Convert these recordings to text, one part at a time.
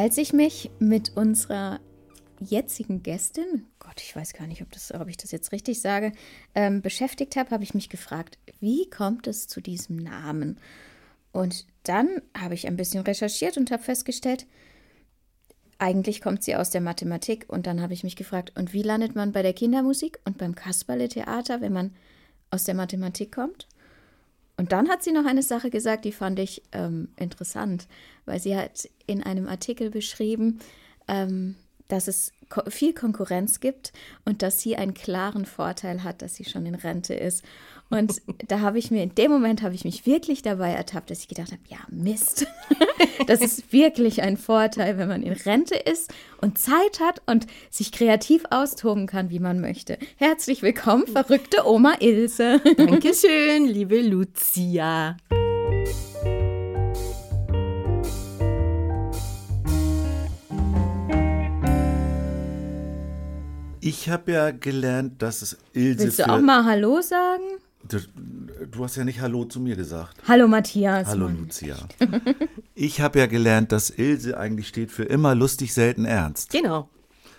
Als ich mich mit unserer jetzigen Gästin, Gott, ich weiß gar nicht, ob, das, ob ich das jetzt richtig sage, ähm, beschäftigt habe, habe ich mich gefragt, wie kommt es zu diesem Namen? Und dann habe ich ein bisschen recherchiert und habe festgestellt, eigentlich kommt sie aus der Mathematik. Und dann habe ich mich gefragt, und wie landet man bei der Kindermusik und beim Kasperle-Theater, wenn man aus der Mathematik kommt? Und dann hat sie noch eine Sache gesagt, die fand ich ähm, interessant, weil sie hat in einem Artikel beschrieben, ähm, dass es ko viel Konkurrenz gibt und dass sie einen klaren Vorteil hat, dass sie schon in Rente ist. Und da habe ich mir, in dem Moment habe ich mich wirklich dabei ertappt, dass ich gedacht habe, ja, Mist. Das ist wirklich ein Vorteil, wenn man in Rente ist und Zeit hat und sich kreativ austoben kann, wie man möchte. Herzlich willkommen, verrückte Oma Ilse. Dankeschön, liebe Lucia. Ich habe ja gelernt, dass es Ilse Willst du auch mal Hallo sagen? Du, du hast ja nicht Hallo zu mir gesagt. Hallo Matthias. Hallo Lucia. Ich habe ja gelernt, dass Ilse eigentlich steht für immer lustig, selten ernst. Genau.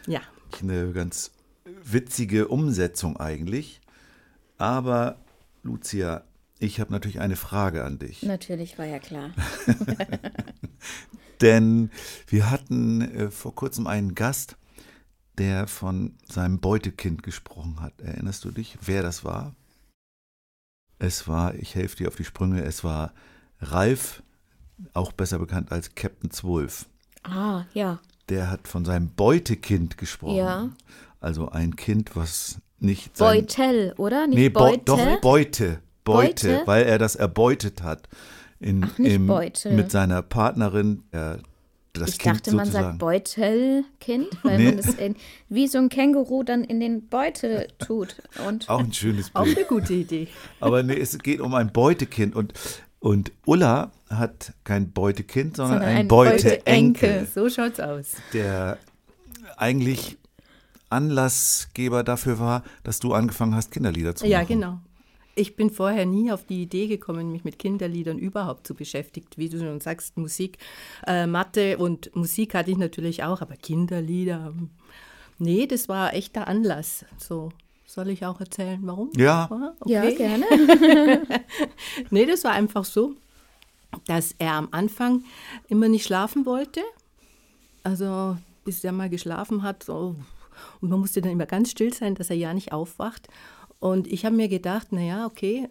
Ja. Eine ganz witzige Umsetzung eigentlich. Aber Lucia, ich habe natürlich eine Frage an dich. Natürlich, war ja klar. Denn wir hatten äh, vor kurzem einen Gast, der von seinem Beutekind gesprochen hat. Erinnerst du dich, wer das war? Es war, ich helfe dir auf die Sprünge, es war Ralf, auch besser bekannt als Captain Zwölf. Ah, ja. Der hat von seinem Beutekind gesprochen. Ja. Also ein Kind, was nicht sein, Beutel, oder? Nicht nee, Beu- Beute? doch Beute, Beute, Beute? weil er das erbeutet hat. In, Ach, nicht im, Beutel. Mit seiner Partnerin, er das ich Kind dachte, man sozusagen. sagt Beutelkind, weil Nee. man in, wie so ein Känguru dann in den Beutel tut. Und Auch ein schönes Auch Bild. eine gute Idee. Aber nee, es geht um ein Beutekind und, und Ulla hat kein Beutekind, sondern, Sondern ein ein Beuteenkel, Beutenkel. So schaut's aus. der eigentlich Anlassgeber dafür war, dass du angefangen hast, Kinderlieder zu Ja, machen. genau. Ich bin vorher nie auf die Idee gekommen, mich mit Kinderliedern überhaupt zu beschäftigen. Wie du schon sagst, Musik, äh, Mathe und Musik hatte ich natürlich auch, aber Kinderlieder, hm. nee, das war echt der Anlass. So, soll ich auch erzählen, warum? Ja. ja, okay. gerne. Nee, das war einfach so, dass er am Anfang immer nicht schlafen wollte. Also bis er mal geschlafen hat. So. Und man musste dann immer ganz still sein, dass er ja nicht aufwacht. Und ich habe mir gedacht, naja, okay,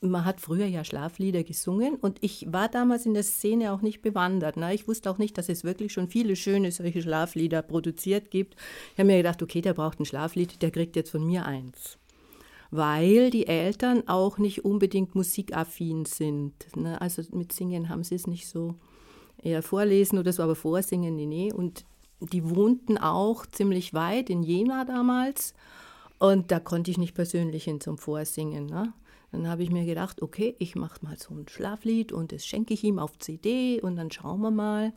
man hat früher ja Schlaflieder gesungen und ich war damals in der Szene auch nicht bewandert. Ne? Ich wusste auch nicht, dass es wirklich schon viele schöne solche Schlaflieder produziert gibt. Ich habe mir gedacht, okay, der braucht ein Schlaflied, der kriegt jetzt von mir eins weil die Eltern auch nicht unbedingt musikaffin sind. Ne? Also mit Singen haben sie es nicht so. Eher vorlesen oder so, aber vorsingen, nee, nee. Und die wohnten auch ziemlich weit in Jena damals. Und da konnte ich nicht persönlich hin zum Vorsingen. Ne? Dann habe ich mir gedacht, okay, ich mache mal so ein Schlaflied und das schenke ich ihm auf CD und dann schauen wir mal.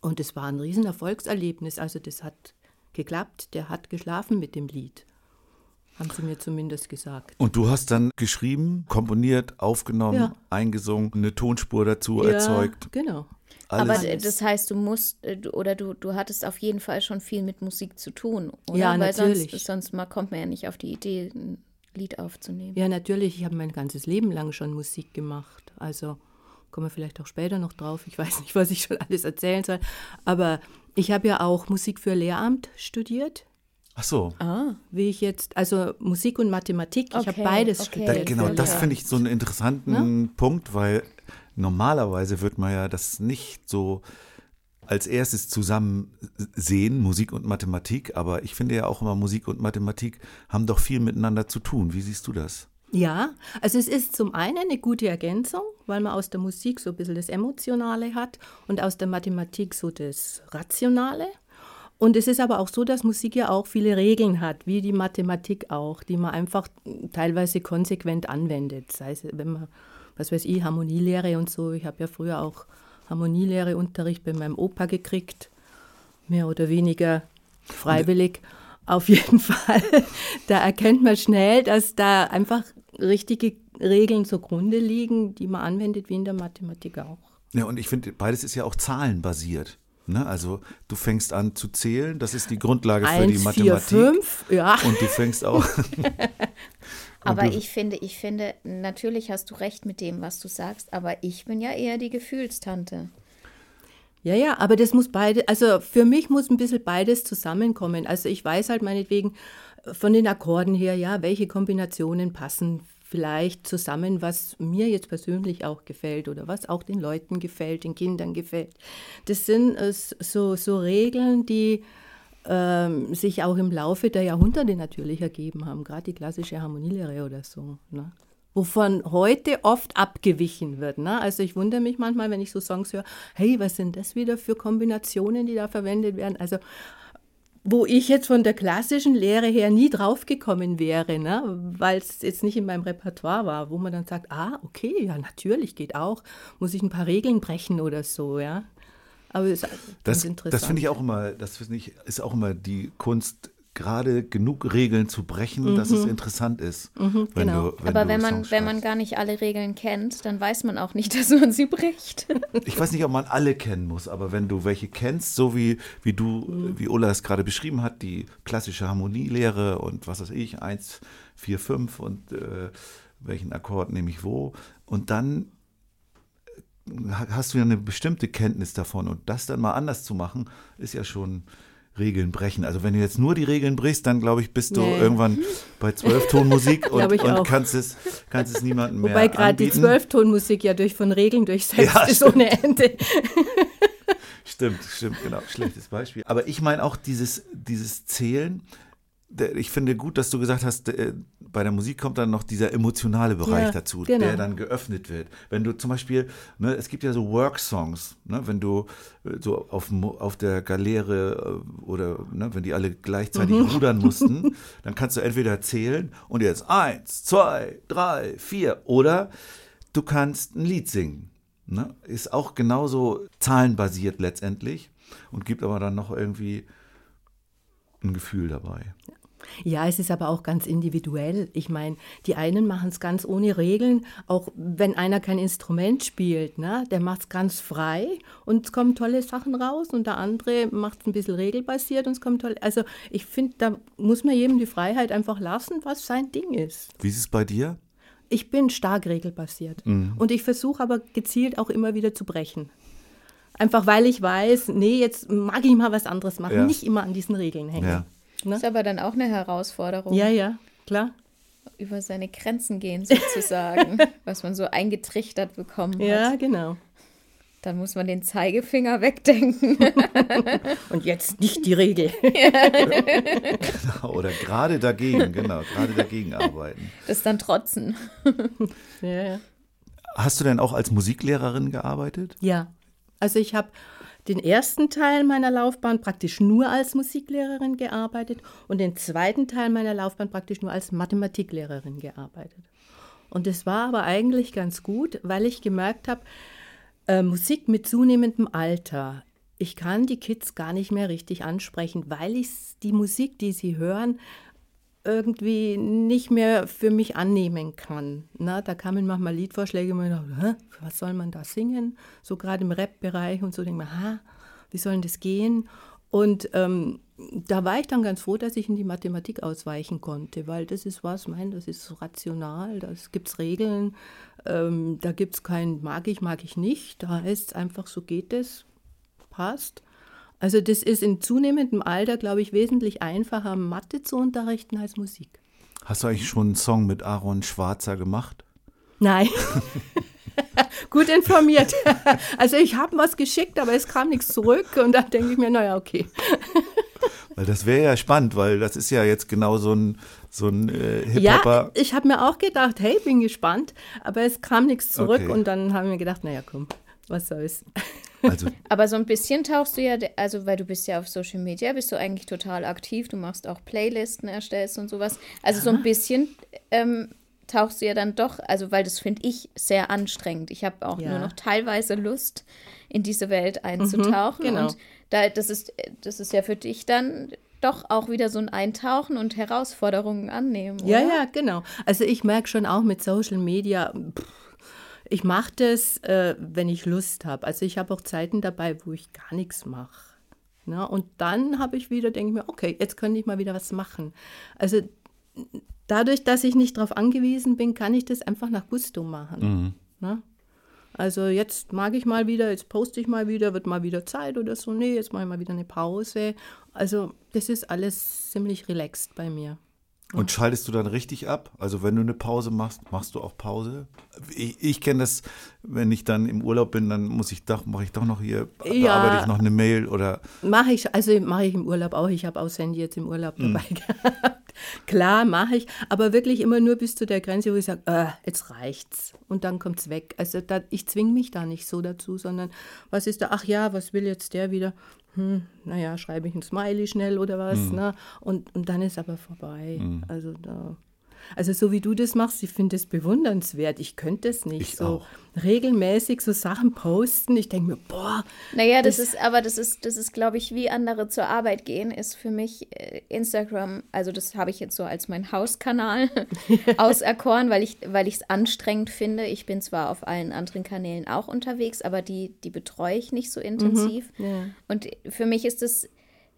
Und es war ein riesen Erfolgserlebnis. Also das hat geklappt. Der hat geschlafen mit dem Lied. Haben sie mir zumindest gesagt. Und du hast dann geschrieben, komponiert, aufgenommen, Ja. eingesungen, eine Tonspur dazu erzeugt. Genau. Aber Alles. d- das heißt, du musst, äh, oder du, du hattest auf jeden Fall schon viel mit Musik zu tun, oder? Ja, Weil natürlich. sonst, sonst mal kommt man ja nicht auf die Idee, ein Lied aufzunehmen. Ja, natürlich. Ich habe mein ganzes Leben lang schon Musik gemacht. Also kommen wir vielleicht auch später noch drauf. Ich weiß nicht, was ich schon alles erzählen soll. Aber ich habe ja auch Musik für Lehramt studiert. Ach so. Ah, Wie ich jetzt, also Musik und Mathematik, ich habe Okay, beides okay. studiert. Da, genau, das finde ich so einen interessanten Punkt, weil normalerweise wird man ja das nicht so als erstes zusammen sehen, Musik und Mathematik, aber ich finde ja auch immer, Musik und Mathematik haben doch viel miteinander zu tun. Wie siehst du das? Ja, also es ist zum einen eine gute Ergänzung, weil man aus der Musik so ein bisschen das Emotionale hat und aus der Mathematik so das Rationale. Und es ist aber auch so, dass Musik ja auch viele Regeln hat, wie die Mathematik auch, die man einfach teilweise konsequent anwendet. Sei es, wenn man, was weiß ich, Harmonielehre und so. Ich habe ja früher auch Harmonielehreunterricht bei meinem Opa gekriegt, mehr oder weniger freiwillig. Auf jeden Fall, da erkennt man schnell, dass da einfach richtige Regeln zugrunde liegen, die man anwendet, wie in der Mathematik auch. Ja, und ich finde, beides ist ja auch zahlenbasiert. Ne? Also du fängst an zu zählen, das ist die Grundlage für Eins, die vier, Mathematik. fünf, ja. Und du fängst auch. Aber ich finde, ich finde, natürlich hast du recht mit dem, was du sagst, aber ich bin ja eher die Gefühlstante. Ja, ja, aber das muss beide, also für mich muss ein bisschen beides zusammenkommen. Also ich weiß halt meinetwegen von den Akkorden her, ja, welche Kombinationen passen vielleicht zusammen, was mir jetzt persönlich auch gefällt oder was auch den Leuten gefällt, den Kindern gefällt. Das sind äh, so, so Regeln, die ähm, sich auch im Laufe der Jahrhunderte natürlich ergeben haben, gerade die klassische Harmonielehre oder so. Ne? Wovon heute oft abgewichen wird. Ne? Also ich wundere mich manchmal, wenn ich so Songs höre, hey, was sind das wieder für Kombinationen, die da verwendet werden? Also wo ich jetzt von der klassischen Lehre her nie draufgekommen wäre, ne? weil es jetzt nicht in meinem Repertoire war, wo man dann sagt, ah, okay, ja, natürlich geht auch, muss ich ein paar Regeln brechen oder so, ja. Aber es ist Das, interessant. das finde ich auch immer, das finde ich, ist auch immer die Kunst, gerade genug Regeln zu brechen, dass es interessant ist. wenn genau. du, wenn aber du wenn man, wenn man gar nicht alle Regeln kennt, dann weiß man auch nicht, dass man sie bricht. Ich weiß nicht, ob man alle kennen muss, aber wenn du welche kennst, so wie, wie du, wie Ulla es gerade beschrieben hat, die klassische Harmonielehre und was weiß ich, eins, vier, fünf und äh, welchen Akkord nehme ich wo. Und dann hast du ja eine bestimmte Kenntnis davon. Und das dann mal anders zu machen, ist ja schon Regeln brechen. Also wenn du jetzt nur die Regeln brichst, dann glaube ich, bist du Nee. irgendwann bei Zwölftonmusik und, und kannst es, kannst es niemandem mehr Wobei gerade die. Zwölftonmusik ja durch von Regeln durchsetzt Ja, ist ohne Ende. Stimmt, stimmt, genau. Schlechtes Beispiel. Aber ich meine auch dieses, dieses Zählen. Ich finde gut, dass du gesagt hast, äh, bei der Musik kommt dann noch dieser emotionale Bereich Ja, dazu, genau. der dann geöffnet wird. Wenn du zum Beispiel, ne, es gibt ja so Work-Songs, ne, wenn du äh, so auf, auf der Galeere äh, oder ne, wenn die alle gleichzeitig Mhm. rudern mussten, dann kannst du entweder zählen und jetzt eins, zwei, drei, vier oder du kannst ein Lied singen. Ne? Ist auch genauso zahlenbasiert letztendlich und gibt aber dann noch irgendwie ein Gefühl dabei. Ja, es ist aber auch ganz individuell. Ich meine, die einen machen es ganz ohne Regeln, auch wenn einer kein Instrument spielt, ne? der macht es ganz frei und es kommen tolle Sachen raus und der andere macht es ein bisschen regelbasiert und es kommt toll. Also ich finde, da muss man jedem die Freiheit einfach lassen, was sein Ding ist. Wie ist es bei dir? Ich bin stark regelbasiert und ich versuche aber gezielt auch immer wieder zu brechen. Einfach weil ich weiß, nee, jetzt mag ich mal was anderes machen, Ja. nicht immer an diesen Regeln hängen. Ja. Ne? Ist aber dann auch eine Herausforderung, Ja, ja, klar. über seine Grenzen gehen sozusagen, was man so eingetrichtert bekommen Ja, hat. genau. Dann muss man den Zeigefinger wegdenken. Und jetzt nicht die Regel. Oder gerade dagegen, genau, gerade dagegen arbeiten. Das dann trotzen. ja, ja. Hast du denn auch als Musiklehrerin gearbeitet? ja, also ich habe den ersten Teil meiner Laufbahn praktisch nur als Musiklehrerin gearbeitet und den zweiten Teil meiner Laufbahn praktisch nur als Mathematiklehrerin gearbeitet. Und das war aber eigentlich ganz gut, weil ich gemerkt habe, äh, Musik mit zunehmendem Alter. Ich kann die Kids gar nicht mehr richtig ansprechen, weil ich die Musik, die sie hören, irgendwie nicht mehr für mich annehmen kann. Na, da kamen manchmal Liedvorschläge und man dachte, was soll man da singen? So gerade im Rap-Bereich und so denkt man, ha, wie soll denn das gehen? Und ähm, da war ich dann ganz froh, dass ich in die Mathematik ausweichen konnte, weil das ist was, mein, das ist rational, da gibt es Regeln, ähm, da gibt es kein mag ich, mag ich nicht, da heißt es einfach, so geht es, passt. Also das ist in zunehmendem Alter, glaube ich, wesentlich einfacher, Mathe zu unterrichten als Musik. Hast du eigentlich schon einen Song mit Aaron Schwarzer gemacht? Nein. Gut informiert. Also ich habe was geschickt, aber es kam nichts zurück und dann denke ich mir, naja, okay. Weil das wäre ja spannend, weil das ist ja jetzt genau so ein, so ein äh, Ja, Hip-Hopper. ich habe mir auch gedacht, hey, bin gespannt, aber es kam nichts zurück Okay. und dann haben wir gedacht, naja, komm, was soll's. Also, Aber so ein bisschen tauchst du ja, also weil du bist ja auf Social Media, bist du eigentlich total aktiv. Du machst auch Playlisten, erstellst und sowas. Also so ein bisschen ähm, tauchst du ja dann doch, also weil das finde ich sehr anstrengend. Ich habe auch Ja. nur noch teilweise Lust, in diese Welt einzutauchen. genau. Und da, das, ist, das ist ja für dich dann doch auch wieder so ein Eintauchen und Herausforderungen annehmen. Oder? Ja, ja, genau. Also ich merke schon auch mit Social Media, pff, ich mache das, äh, wenn ich Lust habe. Also ich habe auch Zeiten dabei, wo ich gar nichts mache. Ne? Und dann habe ich wieder, denke ich mir, okay, jetzt könnte ich mal wieder was machen. Also dadurch, dass ich nicht darauf angewiesen bin, kann ich das einfach nach Gusto machen. Ne? Also jetzt mag ich mal wieder, jetzt poste ich mal wieder, wird mal wieder Zeit oder so. Nee, jetzt mache ich mal wieder eine Pause. Also das ist alles ziemlich relaxed bei mir. Und schaltest du dann richtig ab? Also wenn du eine Pause machst, machst du auch Pause? Ich, ich kenne das, wenn ich dann im Urlaub bin, dann muss ich doch, mache ich doch noch hier, Ja. bearbeite ich noch eine Mail oder Mache ich, also mache ich im Urlaub auch. Ich habe auch Handy jetzt im Urlaub dabei gehabt. Klar, mache ich, aber wirklich immer nur bis zu der Grenze, wo ich sage, äh, jetzt reicht's. Und dann kommt's weg. Also da, ich zwinge mich da nicht so dazu, sondern was ist da, ach ja, was will jetzt der wieder? Hm, naja, schreibe ich ein Smiley schnell oder was, ne? Und, und dann ist aber vorbei. Also da. Also so wie du das machst, ich finde es bewundernswert. Ich könnte es nicht. Ich so auch. regelmäßig so Sachen posten. Ich denke mir, boah, Naja, das, Das- ist, aber das ist, das ist, glaube ich, wie andere zur Arbeit gehen, ist für mich äh, Instagram, also das habe ich jetzt so als mein Hauskanal auserkoren, weil ich weil ich es anstrengend finde. Ich bin zwar auf allen anderen Kanälen auch unterwegs, aber die, die betreue ich nicht so intensiv. ja. Und für mich ist es,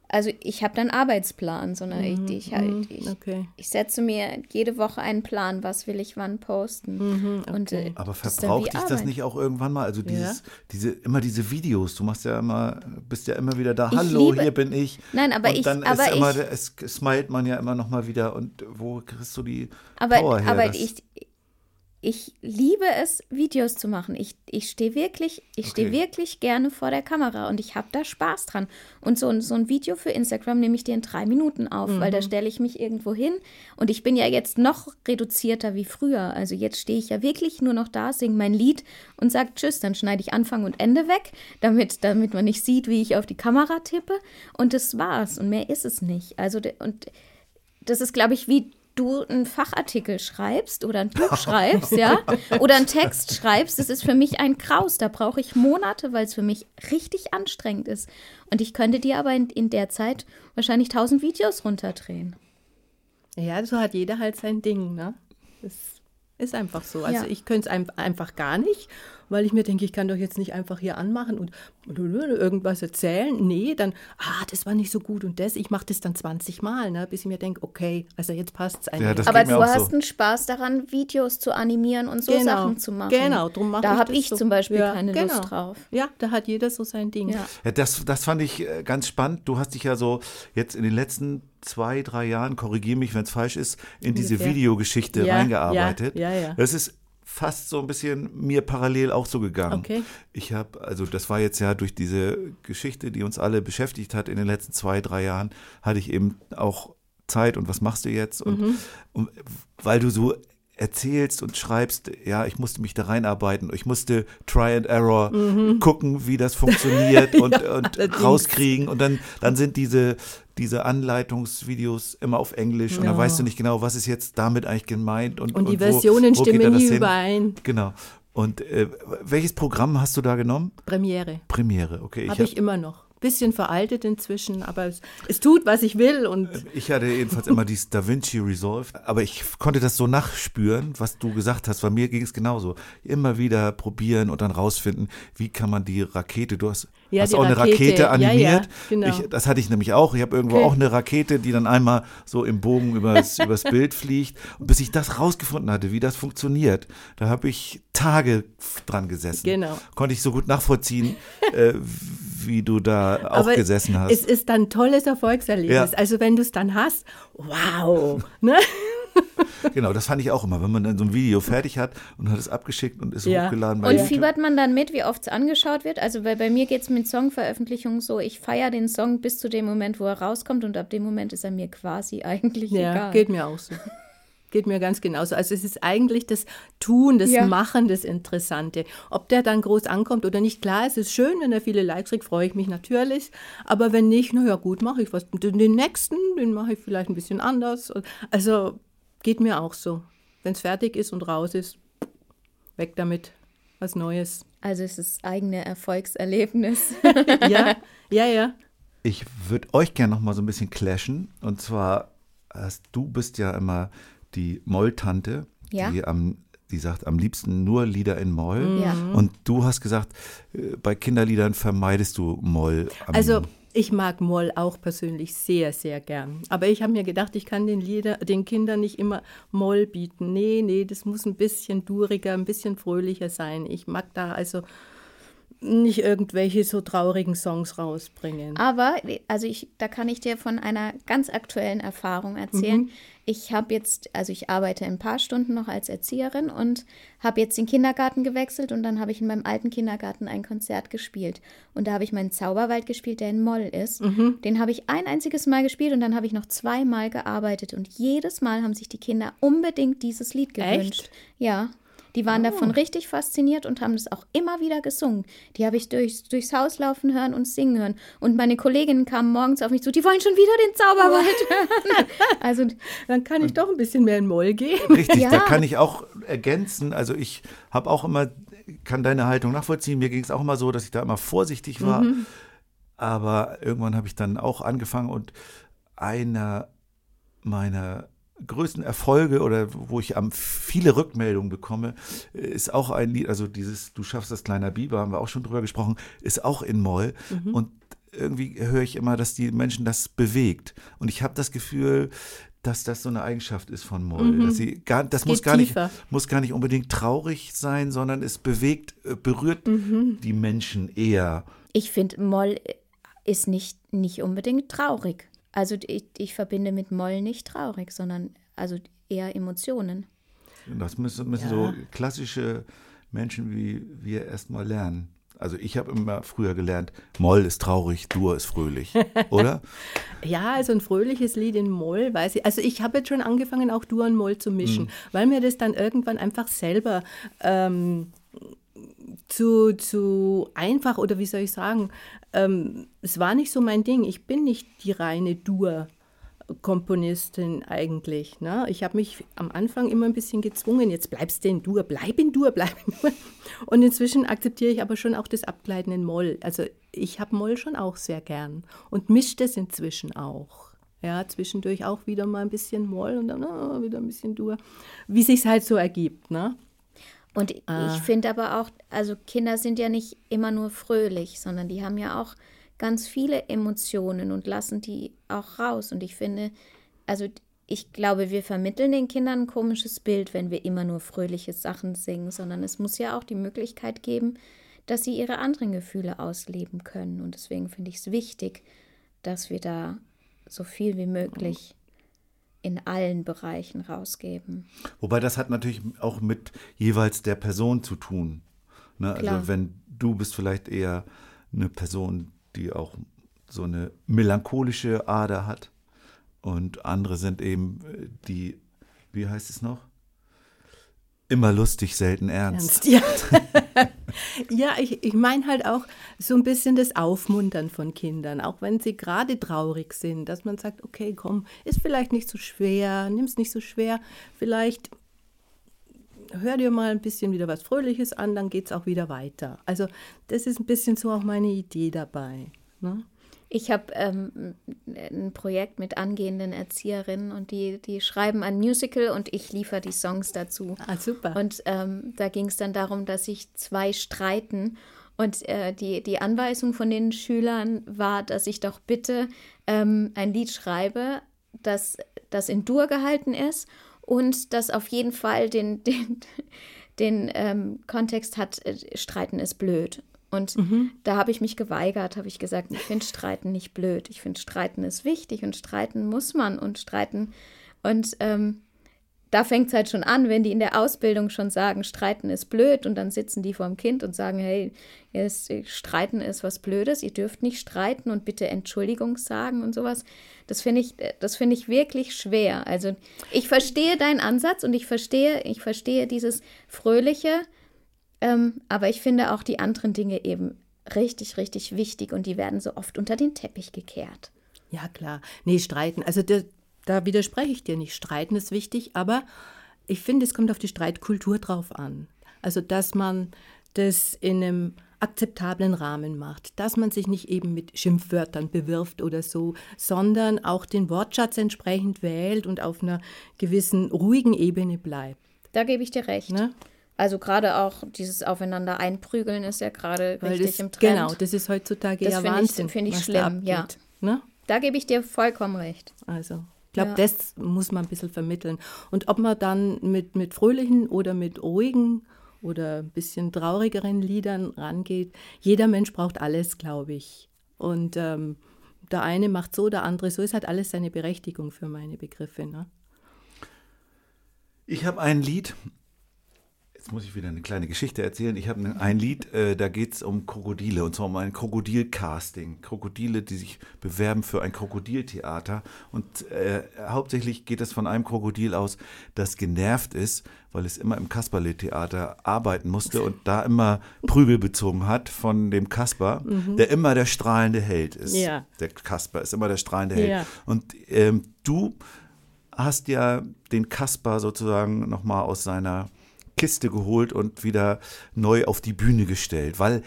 also ich habe dann Arbeitsplan, sondern ich, ich, halt, ich, okay. ich setze mir jede Woche einen Plan, was will ich wann posten. Und, äh, aber verbraucht dich das nicht auch irgendwann mal? Also dieses, Ja. diese, immer diese Videos, du machst ja immer, bist ja immer wieder da, hallo, liebe- hier bin ich. Nein, aber und ich- dann aber ist immer, ich- der- es smilet man ja immer noch mal wieder und wo kriegst du die Aber, Power her? aber ich, ich liebe es, Videos zu machen. Ich, ich stehe wirklich, ich stehe Okay. wirklich gerne vor der Kamera und ich habe da Spaß dran. Und so, ein- so ein Video für Instagram nehme ich dir in drei Minuten auf, weil Mhm. da stelle ich mich irgendwo hin und ich bin ja jetzt noch reduzierter wie früher. Also jetzt stehe ich ja wirklich nur noch da, singe mein Lied und sage Tschüss, dann schneide ich Anfang und Ende weg, damit, damit man nicht sieht, wie ich auf die Kamera tippe. Und das war's. Und mehr ist es nicht. Also und das ist, glaube ich, wie du einen Fachartikel schreibst oder ein Buch schreibst, ja, oder einen Text schreibst, das ist für mich ein Kraus. Da brauche ich Monate, weil es für mich richtig anstrengend ist. Und ich könnte dir aber in, in der Zeit wahrscheinlich tausend Videos runterdrehen. Ja, so hat jeder halt sein Ding, ne? Das ist einfach so. Also Ja. ich könnte es ein, einfach gar nicht, weil ich mir denke, ich kann doch jetzt nicht einfach hier anmachen und irgendwas erzählen. Nee, dann, ah, das war nicht so gut und das. Ich mache das dann 20 Mal, ne, bis ich mir denke, okay, also jetzt passt es Ja, einfach. das aber du hast so. einen Spaß daran, Videos zu animieren und so Genau, Sachen zu machen. genau, drum mache Da ich habe das ich so. zum Beispiel Ja, keine genau. Lust drauf. Ja, da hat jeder so sein Ding. Ja. Ja, das, das fand ich äh, ganz spannend. Du hast dich ja so jetzt in den letzten zwei, drei Jahren, korrigiere mich, wenn es falsch ist, in diese. Videogeschichte Ja, reingearbeitet. ja, ja, ja. Das ist fast so ein bisschen mir parallel auch so gegangen. Okay. Ich habe, also das war jetzt ja durch diese Geschichte, die uns alle beschäftigt hat in den letzten zwei, drei Jahren, hatte ich eben auch Zeit und was machst du jetzt? Und, Mhm. und weil du so erzählst und schreibst, ja, ich musste mich da reinarbeiten, ich musste Try and Error gucken, wie das funktioniert und, und Mhm. allerdings. rauskriegen und dann, dann sind diese, diese Anleitungsvideos immer auf Englisch und dann Ja. weißt du nicht genau, was ist jetzt damit eigentlich gemeint und, Und die wo- Versionen wo da stimmen nie hin? überein. Genau. Und äh, welches Programm hast du da genommen? Premiere. Premiere, okay. Ich, Habe hab, ich immer noch. Bisschen veraltet inzwischen, aber es, es tut, was ich will. Und ich hatte jedenfalls immer dieses DaVinci Resolve, aber ich konnte das so nachspüren, was du gesagt hast. Bei mir ging es genauso. Immer wieder probieren und dann rausfinden, wie kann man die Rakete, du hast, Ja, hast auch eine Rakete. Rakete Ja, ja, animiert. genau. ich, das hatte ich nämlich auch. Ich habe irgendwo Okay. auch eine Rakete, die dann einmal so im Bogen übers, übers Bild fliegt. Und bis ich das rausgefunden hatte, wie das funktioniert, da habe ich Tage dran gesessen. Genau. Konnte ich so gut nachvollziehen, äh, wie du da auch aber gesessen hast. es ist dann ein tolles Erfolgserlebnis. Ja. Also wenn du es dann hast, wow. Ne? Genau, das fand ich auch immer, wenn man dann so ein Video fertig hat und hat es abgeschickt und ist Ja. hochgeladen bei Und YouTube. fiebert man dann mit, wie oft es angeschaut wird? Also weil bei mir geht es mit Songveröffentlichungen so, ich feiere den Song bis zu dem Moment, wo er rauskommt und ab dem Moment ist er mir quasi eigentlich Ja, egal. geht mir auch so. Geht mir ganz genauso. Also es ist eigentlich das Tun, das Ja. Machen, das Interessante. Ob der dann groß ankommt oder nicht, klar, es ist schön, wenn er viele Likes kriegt, freue ich mich natürlich. Aber wenn nicht, na ja gut, mache ich was. Den, den nächsten, den mache ich vielleicht ein bisschen anders. Also geht mir auch so. Wenn es fertig ist und raus ist, weg damit. Was Neues. Also es ist eigene Erfolgserlebnis. Ja, ja, ja. Ich würde euch gerne noch mal so ein bisschen clashen. Und zwar, hast, du bist ja immer die Moll-Tante, Ja. die, am, die sagt am liebsten nur Lieder in Moll. Ja. Und du hast gesagt, äh, bei Kinderliedern vermeidest du Moll. Also ich mag Moll auch persönlich sehr, sehr gern. Aber ich habe mir gedacht, ich kann den, Lieder, den Kindern nicht immer Moll bieten. Nee, nee, das muss ein bisschen duriger, ein bisschen fröhlicher sein. Ich mag da also nicht irgendwelche so traurigen Songs rausbringen. Aber, also ich, da kann ich dir von einer ganz aktuellen Erfahrung erzählen. Ich habe jetzt, also ich arbeite ein paar Stunden noch als Erzieherin und habe jetzt den Kindergarten gewechselt und dann habe ich in meinem alten Kindergarten ein Konzert gespielt. Und da habe ich meinen Zauberwald gespielt, der in Moll ist. Den habe ich ein einziges Mal gespielt und dann habe ich noch zweimal gearbeitet. Und jedes Mal haben sich die Kinder unbedingt dieses Lied gewünscht. Echt? Ja. Die waren davon richtig fasziniert und haben das auch immer wieder gesungen. Die habe ich durchs, durchs Haus laufen hören und singen hören. Und meine Kolleginnen kamen morgens auf mich zu, die wollen schon wieder den Zauberwald hören. Also, Dann kann ich doch ein bisschen mehr in Moll gehen. Richtig, Ja. da kann ich auch ergänzen. Also ich habe auch immer, kann deine Haltung nachvollziehen. Mir ging es auch immer so, dass ich da immer vorsichtig war. Aber irgendwann habe ich dann auch angefangen und einer meiner größten Erfolge oder wo ich am viele Rückmeldungen bekomme, ist auch ein Lied, also dieses Du schaffst das kleiner Biber, haben wir auch schon drüber gesprochen, ist auch in Moll. Und irgendwie höre ich immer, dass die Menschen das bewegt. Und ich habe das Gefühl, dass das so eine Eigenschaft ist von Moll. Dass sie gar, das muss gar, nicht, muss gar nicht unbedingt traurig sein, sondern es bewegt, äh, berührt die Menschen eher. ich finde, Moll ist nicht, nicht unbedingt traurig. Also ich, ich verbinde mit Moll nicht traurig, sondern also eher Emotionen. Das müssen, müssen so klassische Menschen wie wir erstmal lernen. Also ich habe immer früher gelernt, Moll ist traurig, Dur ist fröhlich, oder? Ja, also ein fröhliches Lied in Moll, weiß ich. Also ich habe jetzt schon angefangen, auch Dur und Moll zu mischen, weil mir das dann irgendwann einfach selber ähm, zu, zu einfach oder wie soll ich sagen, ähm, es war nicht so mein Ding. Ich bin nicht die reine Dur. Komponistin eigentlich. Ne? Ich habe mich am Anfang immer ein bisschen gezwungen, jetzt bleibst du in Dur, bleib in Dur, bleib in Dur. Und inzwischen akzeptiere ich aber schon auch das Abgleiten in Moll. Also ich habe Moll schon auch sehr gern und mische das inzwischen auch. Ja, zwischendurch auch wieder mal ein bisschen Moll und dann ah, wieder ein bisschen Dur, wie sich halt so ergibt. Ne? Und ich finde aber auch, also Kinder sind ja nicht immer nur fröhlich, sondern die haben ja auch ganz viele Emotionen und lassen die auch raus. Und ich finde, also ich glaube, wir vermitteln den Kindern ein komisches Bild, wenn wir immer nur fröhliche Sachen singen, sondern es muss ja auch die Möglichkeit geben, dass sie ihre anderen Gefühle ausleben können. Und deswegen finde ich es wichtig, dass wir da so viel wie möglich in allen Bereichen rausgeben. Wobei das hat natürlich auch mit jeweils der Person zu tun. Ne? Also wenn du bist vielleicht eher eine Person, die auch so eine melancholische Ader hat und andere sind eben äh, die, wie heißt es noch? Immer lustig, selten ernst. Ernst, ja. ja, ich, ich meine halt auch so ein bisschen das Aufmuntern von Kindern, auch wenn sie gerade traurig sind, dass man sagt, okay, komm, ist vielleicht nicht so schwer, nimm es nicht so schwer, vielleicht hör dir mal ein bisschen wieder was Fröhliches an, dann geht es auch wieder weiter. Also das ist ein bisschen so auch meine Idee dabei. Ne? Ich habe ähm, ein Projekt mit angehenden Erzieherinnen und die, die schreiben ein Musical und ich liefere die Songs dazu. Ah, super. Und ähm, da ging es dann darum, dass sich zwei streiten. Und äh, die, die Anweisung von den Schülern war, dass ich doch bitte ähm, ein Lied schreibe, das, das in Dur gehalten ist und das auf jeden Fall den, den, den ähm, Kontext hat, äh, Streiten ist blöd. Und da habe ich mich geweigert, habe ich gesagt, ich finde Streiten nicht blöd. Ich finde Streiten ist wichtig und streiten muss man und streiten. Und ähm, da fängt es halt schon an, wenn die in der Ausbildung schon sagen, Streiten ist blöd und dann sitzen die vor dem Kind und sagen, hey, jetzt, Streiten ist was Blödes, ihr dürft nicht streiten und bitte Entschuldigung sagen und sowas. Das finde ich, das finde ich wirklich schwer. Also ich verstehe deinen Ansatz und ich verstehe, ich verstehe dieses Fröhliche, ähm, aber ich finde auch die anderen Dinge eben richtig, richtig wichtig und die werden so oft unter den Teppich gekehrt. Ja, klar. Nee, streiten. Also da, da widerspreche ich dir nicht. Streiten ist wichtig, aber ich finde, es kommt auf die Streitkultur drauf an. Also, dass man das in einem akzeptablen Rahmen macht, dass man sich nicht eben mit Schimpfwörtern bewirft oder so, sondern auch den Wortschatz entsprechend wählt und auf einer gewissen ruhigen Ebene bleibt. Da gebe ich dir recht. Ne? Also gerade auch dieses Aufeinander einprügeln ist ja gerade richtig das, im Trend. Genau, das ist heutzutage das ja find Wahnsinn. Das finde ich schlimm, ja. Ne? Da gebe ich dir vollkommen recht. Also, ich glaube, ja. das muss man ein bisschen vermitteln. Und ob man dann mit, mit fröhlichen oder mit ruhigen oder ein bisschen traurigeren Liedern rangeht, jeder Mensch braucht alles, glaube ich. Und ähm, der eine macht so, der andere so. Es hat alles seine Berechtigung für meine Begriffe. Ne? Ich habe ein Lied, Jetzt muss ich wieder eine kleine Geschichte erzählen. Ich habe ne, ein Lied, äh, da geht es um Krokodile und zwar um ein Krokodilcasting. Krokodile, die sich bewerben für ein Krokodiltheater. Und äh, hauptsächlich geht es von einem Krokodil aus, das genervt ist, weil es immer im Kasperle-Theater arbeiten musste und da immer Prügel bezogen hat von dem Kasper, mhm. der immer der strahlende Held ist. Ja. Der Kasper ist immer der strahlende Held. Ja. Und ähm, du hast ja den Kasper sozusagen nochmal aus seiner Kiste geholt und wieder neu auf die Bühne gestellt, weil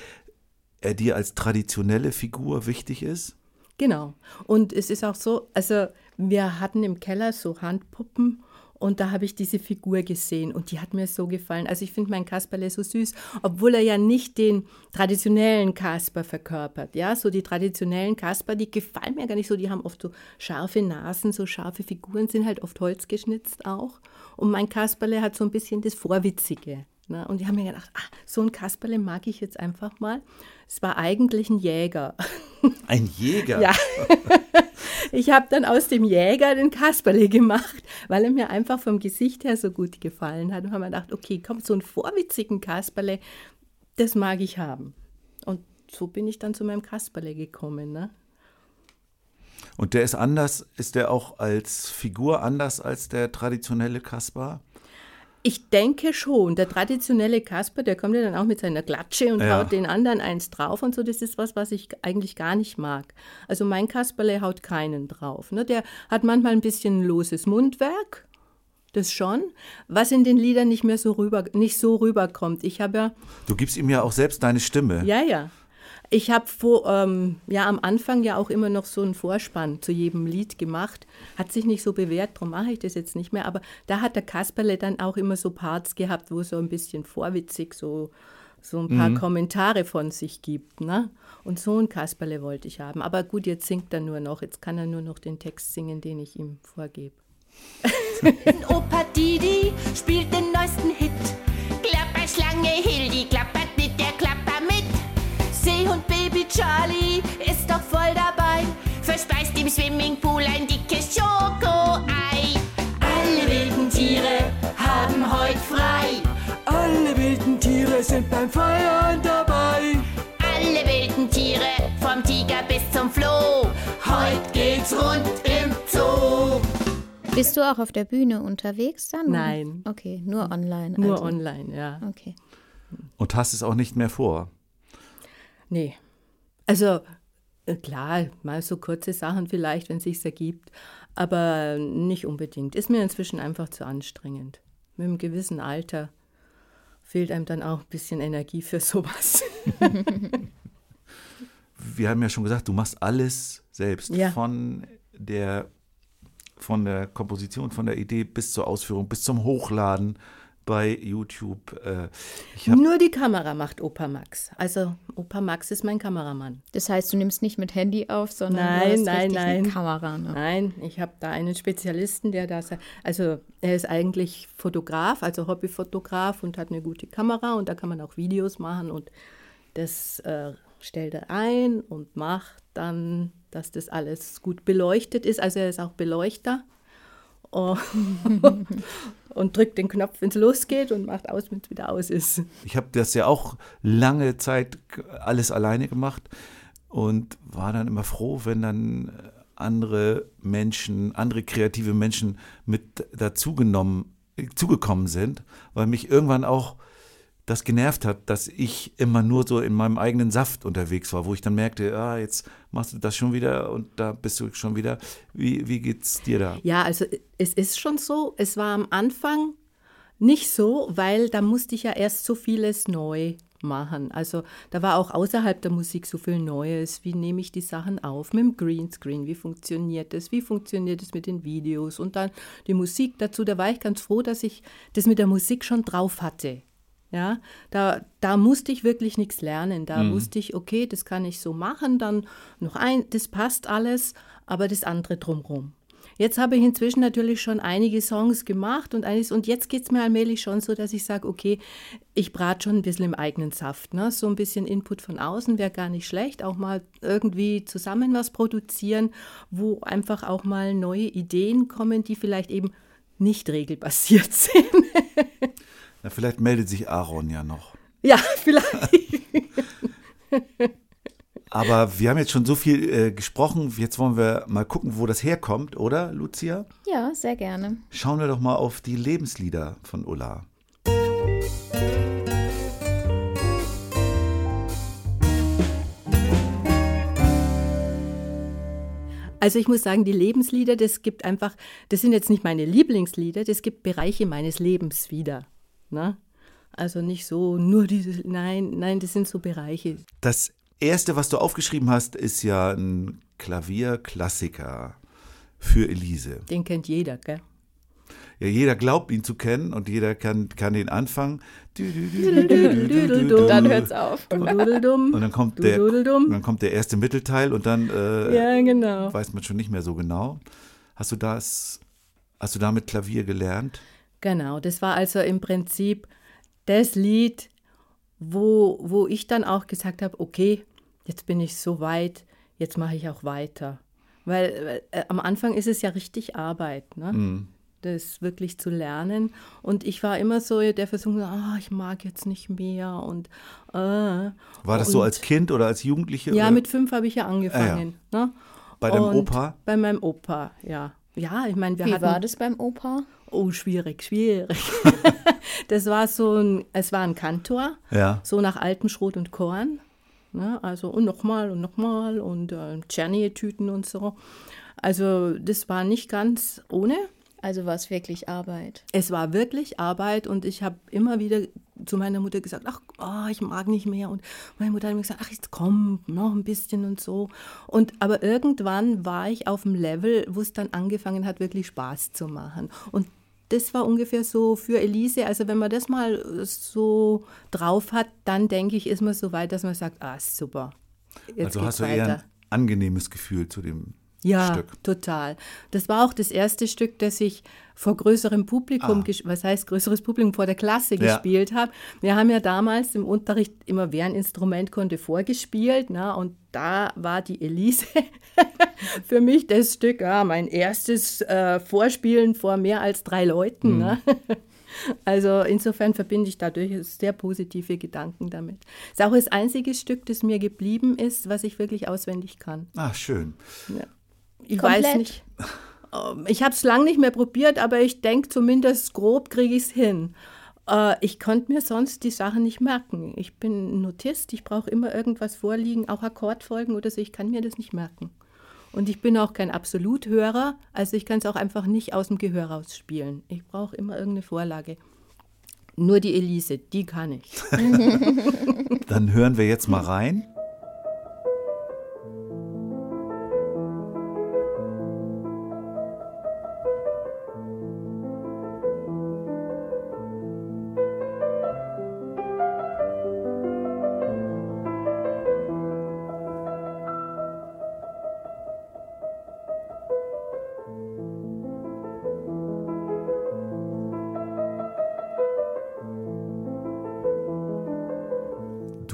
er dir als traditionelle Figur wichtig ist? Genau. Und es ist auch so, also wir hatten im Keller so Handpuppen und da habe ich diese Figur gesehen und die hat mir so gefallen. Also ich finde meinen Kasperle so süß, obwohl er ja nicht den traditionellen Kasper verkörpert. Ja, so die traditionellen Kasper, die gefallen mir gar nicht so. Die haben oft so scharfe Nasen, so scharfe Figuren, sind halt oft holzgeschnitzt auch. Und mein Kasperle hat so ein bisschen das Vorwitzige. Ne? Und ich habe mir gedacht, ach, so ein Kasperle mag ich jetzt einfach mal. Es war eigentlich ein Jäger. Ein Jäger? Ja. Ich habe dann aus dem Jäger den Kasperle gemacht, weil er mir einfach vom Gesicht her so gut gefallen hat. Und haben wir gedacht, okay, komm, so einen vorwitzigen Kasperle, das mag ich haben. Und so bin ich dann zu meinem Kasperle gekommen. Ne? Und der ist anders, ist der auch als Figur anders als der traditionelle Kasper? Ich denke schon. Der traditionelle Kasper, der kommt ja dann auch mit seiner Klatsche und ja. haut den anderen eins drauf und so. Das ist was, was ich eigentlich gar nicht mag. Also mein Kasperle haut keinen drauf. Ne? Der hat manchmal ein bisschen loses Mundwerk. Das schon, was in den Liedern nicht mehr so rüber, nicht so rüberkommt. Ich habe ja. Du gibst ihm ja auch selbst deine Stimme. Ja, ja. Ich habe ähm, ja am Anfang ja auch immer noch so einen Vorspann zu jedem Lied gemacht. Hat sich nicht so bewährt, darum mache ich das jetzt nicht mehr. Aber da hat der Kasperle dann auch immer so Parts gehabt, wo so ein bisschen vorwitzig so, so ein paar mhm. Kommentare von sich gibt. Ne? Und so ein Kasperle wollte ich haben. Aber gut, jetzt singt er nur noch. Jetzt kann er nur noch den Text singen, den ich ihm vorgebe. Opa Didi spielt den neuesten Hit. Klapperschlange Hildi klappert mit der Klapper mit. Seehund Baby Charlie ist doch voll dabei. Verspeist im Swimmingpool ein dickes Schokoei. Alle wilden Tiere haben heute frei. Alle wilden Tiere sind beim Feiern dabei. Alle wilden Tiere, vom Tiger bis zum Floh. Heute geht's rund im Zoo. Bist du auch auf der Bühne unterwegs dann? Nein. Okay, nur online. Nur also. online, ja. Okay. Und hast es auch nicht mehr vor? Nee. Also äh, klar, mal so kurze Sachen vielleicht, wenn es sich ergibt, aber nicht unbedingt. Ist mir inzwischen einfach zu anstrengend. Mit einem gewissen Alter fehlt einem dann auch ein bisschen Energie für sowas. Wir haben ja schon gesagt, du machst alles selbst. Ja. Von der von der Komposition, von der Idee bis zur Ausführung, bis zum Hochladen bei YouTube. Äh, Nur die Kamera macht Opa Max. Also Opa Max ist mein Kameramann. Das heißt, du nimmst nicht mit Handy auf, sondern nein, du hast nein, nein. nein. Kamera. Ne? Nein, ich habe da einen Spezialisten, der da, also er ist eigentlich Fotograf, also Hobbyfotograf und hat eine gute Kamera und da kann man auch Videos machen und das äh, stellt er ein und macht dann, dass das alles gut beleuchtet ist. Also er ist auch Beleuchter. und drückt den Knopf, wenn es losgeht und macht aus, wenn es wieder aus ist. Ich habe das ja auch lange Zeit alles alleine gemacht und war dann immer froh, wenn dann andere Menschen, andere kreative Menschen mit dazugenommen, zugekommen sind, weil mich irgendwann auch das genervt hat, dass ich immer nur so in meinem eigenen Saft unterwegs war, wo ich dann merkte, ah, jetzt machst du das schon wieder und da bist du schon wieder. Wie, wie geht's dir da? Ja, also es ist schon so, es war am Anfang nicht so, weil da musste ich ja erst so vieles neu machen. Also da war auch außerhalb der Musik so viel Neues. Wie nehme ich die Sachen auf mit dem Greenscreen? Wie funktioniert das? Wie funktioniert es mit den Videos? Und dann die Musik dazu. Da war ich ganz froh, dass ich das mit der Musik schon drauf hatte. Ja, da, da musste ich wirklich nichts lernen. Da mhm. wusste ich, okay, das kann ich so machen, dann noch ein, das passt alles, aber das andere drumherum. Jetzt habe ich inzwischen natürlich schon einige Songs gemacht und eines, und jetzt geht es mir allmählich schon so, dass ich sage, okay, ich brate schon ein bisschen im eigenen Saft. Ne? So ein bisschen Input von außen wäre gar nicht schlecht. Auch mal irgendwie zusammen was produzieren, wo einfach auch mal neue Ideen kommen, die vielleicht eben nicht regelbasiert sind. Na, vielleicht meldet sich Aaron ja noch. Ja, vielleicht. Aber wir haben jetzt schon so viel äh, gesprochen. Jetzt wollen wir mal gucken, wo das herkommt, oder, Lucia? Ja, sehr gerne. Schauen wir doch mal auf die Lebenslieder von Ulla. Also ich muss sagen, die Lebenslieder, das gibt einfach, das sind jetzt nicht meine Lieblingslieder, das gibt Bereiche meines Lebens wieder. Ne? Also nicht so nur diese, nein, nein, das sind so Bereiche. Das erste, was du aufgeschrieben hast, ist ja ein Klavierklassiker für Elise. Den kennt jeder, gell? Ja, jeder glaubt ihn zu kennen und jeder kann, kann den anfangen. Dann hört's auf. Und, und dann kommt der, dann kommt der erste Mittelteil und dann äh, ja, genau. weiß man schon nicht mehr so genau. Hast du das, hast du damit Klavier gelernt? Genau, das war also im Prinzip das Lied, wo, wo ich dann auch gesagt habe, okay, jetzt bin ich so weit, jetzt mache ich auch weiter. Weil, weil äh, am Anfang ist es ja richtig Arbeit, ne? Mm. das wirklich zu lernen. Und ich war immer so der Versuch, ah, ich mag jetzt nicht mehr. Und, äh. War das und, so als Kind oder als Jugendliche? Ja, oder? mit fünf habe ich ja angefangen. Ah, ja. Ne? Bei deinem Opa? Bei meinem Opa, ja. Ja, ich meine, wir Wie hatten, war das beim Opa? Oh, schwierig, schwierig. das war so ein, es war ein Kantor, ja. so nach altem Schrot und Korn. Ne? Also und nochmal und nochmal und äh, Czernie-Tüten und so. Also das war nicht ganz ohne. Also war es wirklich Arbeit. Es war wirklich Arbeit und ich habe immer wieder zu meiner Mutter gesagt, ach, oh, ich mag nicht mehr. Und meine Mutter hat mir gesagt, ach, jetzt komm, noch ein bisschen und so. Und aber irgendwann war ich auf dem Level, wo es dann angefangen hat, wirklich Spaß zu machen. Und das war ungefähr so für Elise. Also wenn man das mal so drauf hat, dann denke ich, ist man so weit, dass man sagt, ah, super. Jetzt also hast du weiter. eher ein angenehmes Gefühl zu dem ja, Stück. total. Das war auch das erste Stück, das ich vor größerem Publikum, ah. was heißt größeres Publikum, vor der Klasse ja. gespielt habe. Wir haben ja damals im Unterricht immer, wer ein Instrument konnte, vorgespielt. Na, und da war die Elise für mich das Stück, ja, mein erstes äh, Vorspielen vor mehr als drei Leuten. Mhm. Ne? Also insofern verbinde ich dadurch sehr positive Gedanken damit. Es ist auch das einzige Stück, das mir geblieben ist, was ich wirklich auswendig kann. Ach, schön. Ja. Ich Komplett. weiß nicht. Ähm, ich habe es lange nicht mehr probiert, aber ich denke zumindest grob kriege ich es hin. Äh, ich konnte mir sonst die Sachen nicht merken. Ich bin Notist, ich brauche immer irgendwas vorliegen, auch Akkordfolgen oder so, ich kann mir das nicht merken. Und ich bin auch kein Absoluthörer, also ich kann es auch einfach nicht aus dem Gehör rausspielen. Ich brauche immer irgendeine Vorlage. Nur die Elise, die kann ich. Dann hören wir jetzt mal rein.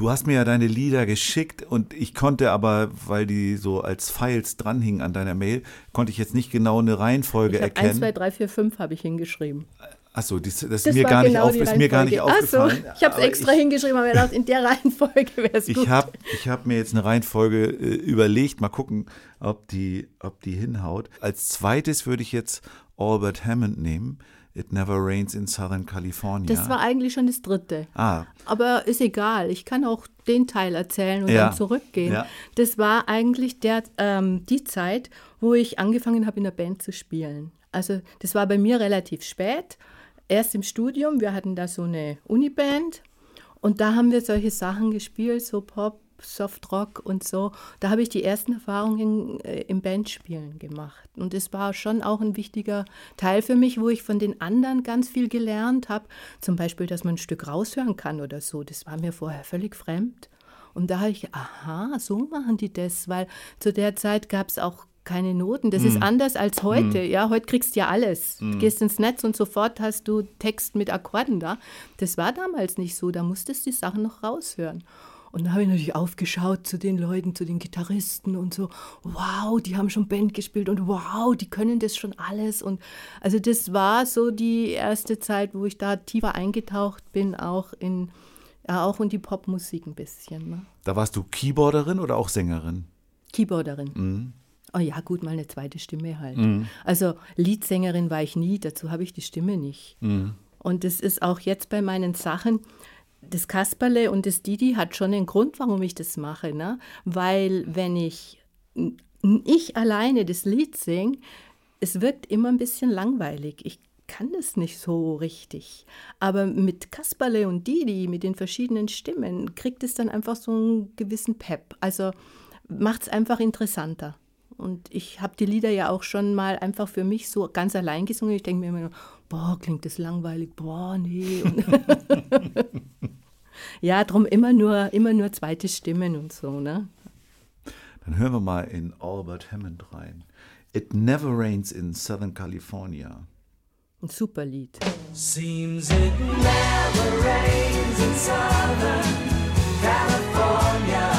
Du hast mir ja deine Lieder geschickt und ich konnte aber, weil die so als Files dranhingen an deiner Mail, konnte ich jetzt nicht genau eine Reihenfolge Ich erkennen. 1, 2, 3, 4, 5 habe ich hingeschrieben. Achso, das, das, ist Das mir war gar nicht, genau auf, ist mir gar nicht aufgefallen. ich habe es extra ich, hingeschrieben, aber ich dachte, in der Reihenfolge wäre es gut. Ich habe ich hab mir jetzt eine Reihenfolge äh, überlegt, mal gucken, ob die, ob die hinhaut. Als zweites würde ich jetzt Albert Hammond nehmen. It Never Rains in Southern California. das war eigentlich schon das dritte. ah, Aber ist egal, ich kann auch den Teil erzählen und Ja. dann zurückgehen. Ja. Das war eigentlich der, ähm, die Zeit, wo ich angefangen habe, in der Band zu spielen. Also das war bei mir relativ spät, erst im Studium. Wir hatten da so eine Uniband und da haben wir solche Sachen gespielt, so Pop, Softrock und so. Da habe ich die ersten Erfahrungen äh, im Bandspielen gemacht. Und es war schon auch ein wichtiger Teil für mich, wo ich von den anderen ganz viel gelernt habe. Zum Beispiel, dass man ein Stück raushören kann oder so. Das war mir vorher völlig fremd. Und da habe ich, aha, so machen die das, weil zu der Zeit gab es auch keine Noten. Das ist anders als heute. Ja, heute kriegst du ja alles. Du gehst ins Netz und sofort hast du Text mit Akkorden da. Das war damals nicht so. Da musstest du die Sachen noch raushören. Und dann habe ich natürlich aufgeschaut zu den Leuten, zu den Gitarristen und so, wow, die haben schon Band gespielt und wow, die können das schon alles. Und also das war so die erste Zeit, wo ich da tiefer eingetaucht bin, auch in, ja, auch in die Popmusik ein bisschen. Ne? da warst du Keyboarderin oder auch Sängerin? Keyboarderin. Oh ja, gut, mal eine zweite Stimme halt. Also Leadsängerin war ich nie, dazu habe ich die Stimme nicht. Und das ist auch jetzt bei meinen Sachen, das Kasperle und das Didi hat schon einen Grund, warum ich das mache. Ne? Weil wenn ich, ich alleine das Lied singe, es wirkt immer ein bisschen langweilig. Ich kann das nicht so richtig. Aber mit Kasperle und Didi, mit den verschiedenen Stimmen, kriegt es dann einfach so einen gewissen Pep. Also macht es einfach interessanter. Und ich habe die Lieder ja auch schon mal einfach für mich so ganz allein gesungen. Ich denke mir immer, nur, boah, klingt das langweilig, boah, nee. Und ja, darum immer nur, immer nur zweite Stimmen und so, ne? Dann hören wir mal in Albert Hammond rein. It Never Rains in Southern California. Ein super Lied. Seems it never rains in Southern California.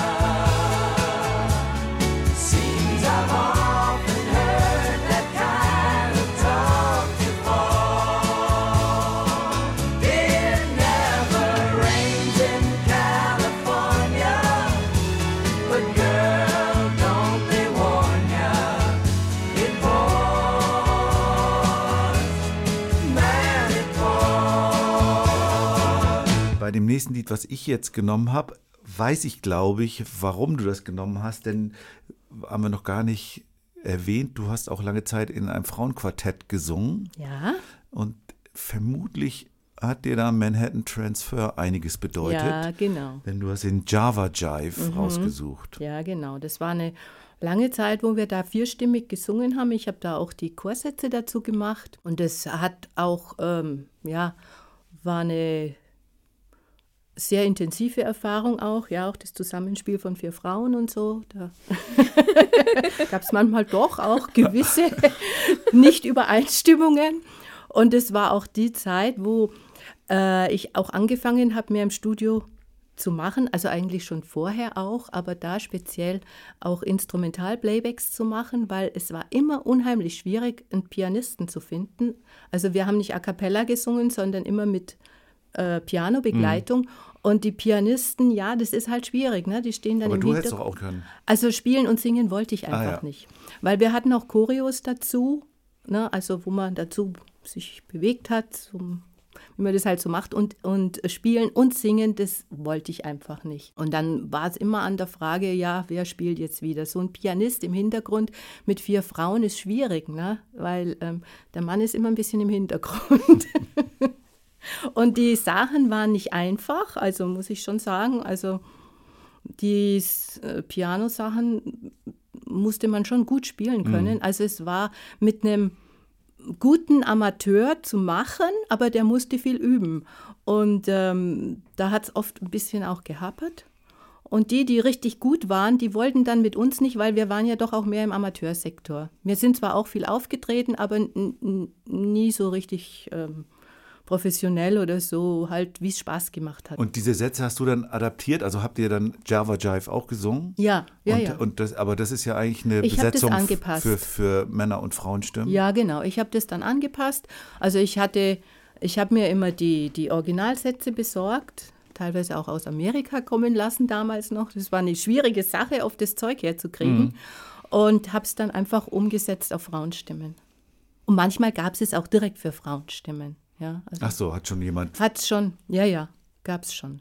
Dem nächsten Lied, was ich jetzt genommen habe, weiß ich, glaube ich, warum du das genommen hast, denn haben wir noch gar nicht erwähnt, du hast auch lange Zeit in einem Frauenquartett gesungen Ja? und vermutlich hat dir da Manhattan Transfer einiges bedeutet. Ja, genau. Denn du hast den Java Jive rausgesucht. Ja, genau. Das war eine lange Zeit, wo wir da vierstimmig gesungen haben. Ich habe da auch die Chorsätze dazu gemacht. Und das hat auch, ähm, ja, war eine sehr intensive Erfahrung auch. Ja, auch das Zusammenspiel von vier Frauen und so. Da gab es manchmal doch auch gewisse Nicht-Übereinstimmungen. Und es war auch die Zeit, wo äh, ich auch angefangen habe, mehr im Studio zu machen, also eigentlich schon vorher auch, aber da speziell auch Instrumental-Playbacks zu machen, weil es war immer unheimlich schwierig, einen Pianisten zu finden. Also wir haben nicht a cappella gesungen, sondern immer mit äh, Piano-Begleitung. Und die Pianisten, ja, das ist halt schwierig, ne? Die stehen dann Aber im du hättest doch Hintergrund. auch können. Also spielen und singen wollte ich einfach ja. nicht. Weil wir hatten auch Choreos dazu, ne, also wo man dazu sich bewegt hat, zum, wie man das halt so macht. Und, und spielen und singen, das wollte ich einfach nicht. Und dann war es immer an der Frage, ja, wer spielt jetzt wieder? So ein Pianist im Hintergrund mit vier Frauen ist schwierig, ne? weil ähm, der Mann ist immer ein bisschen im Hintergrund. Und die Sachen waren nicht einfach, also muss ich schon sagen. Also die äh, Piano-Sachen musste man schon gut spielen können. Also es war mit einem guten Amateur zu machen, aber der musste viel üben. Und ähm, da hat es oft ein bisschen auch gehapert. Und die, die richtig gut waren, die wollten dann mit uns nicht, weil wir waren ja doch auch mehr im Amateursektor. Wir sind zwar auch viel aufgetreten, aber nie so richtig ähm, professionell oder so, halt wie es Spaß gemacht hat. Und diese Sätze hast du dann adaptiert? Also habt ihr dann Java Jive auch gesungen? ja, ja, und, ja. Und das, aber das ist ja eigentlich eine Ich Besetzung für, für Männer- und Frauenstimmen. Ja, genau. Ich habe das dann angepasst. Also ich hatte, ich habe mir immer die, die Originalsätze besorgt, teilweise auch aus Amerika kommen lassen damals noch. Das war eine schwierige Sache, auf das Zeug herzukriegen. Und habe es dann einfach umgesetzt auf Frauenstimmen. Und manchmal gab es es auch direkt für Frauenstimmen. Ja, also Ach so, hat schon jemand. Hat's schon, ja, ja, gab's schon.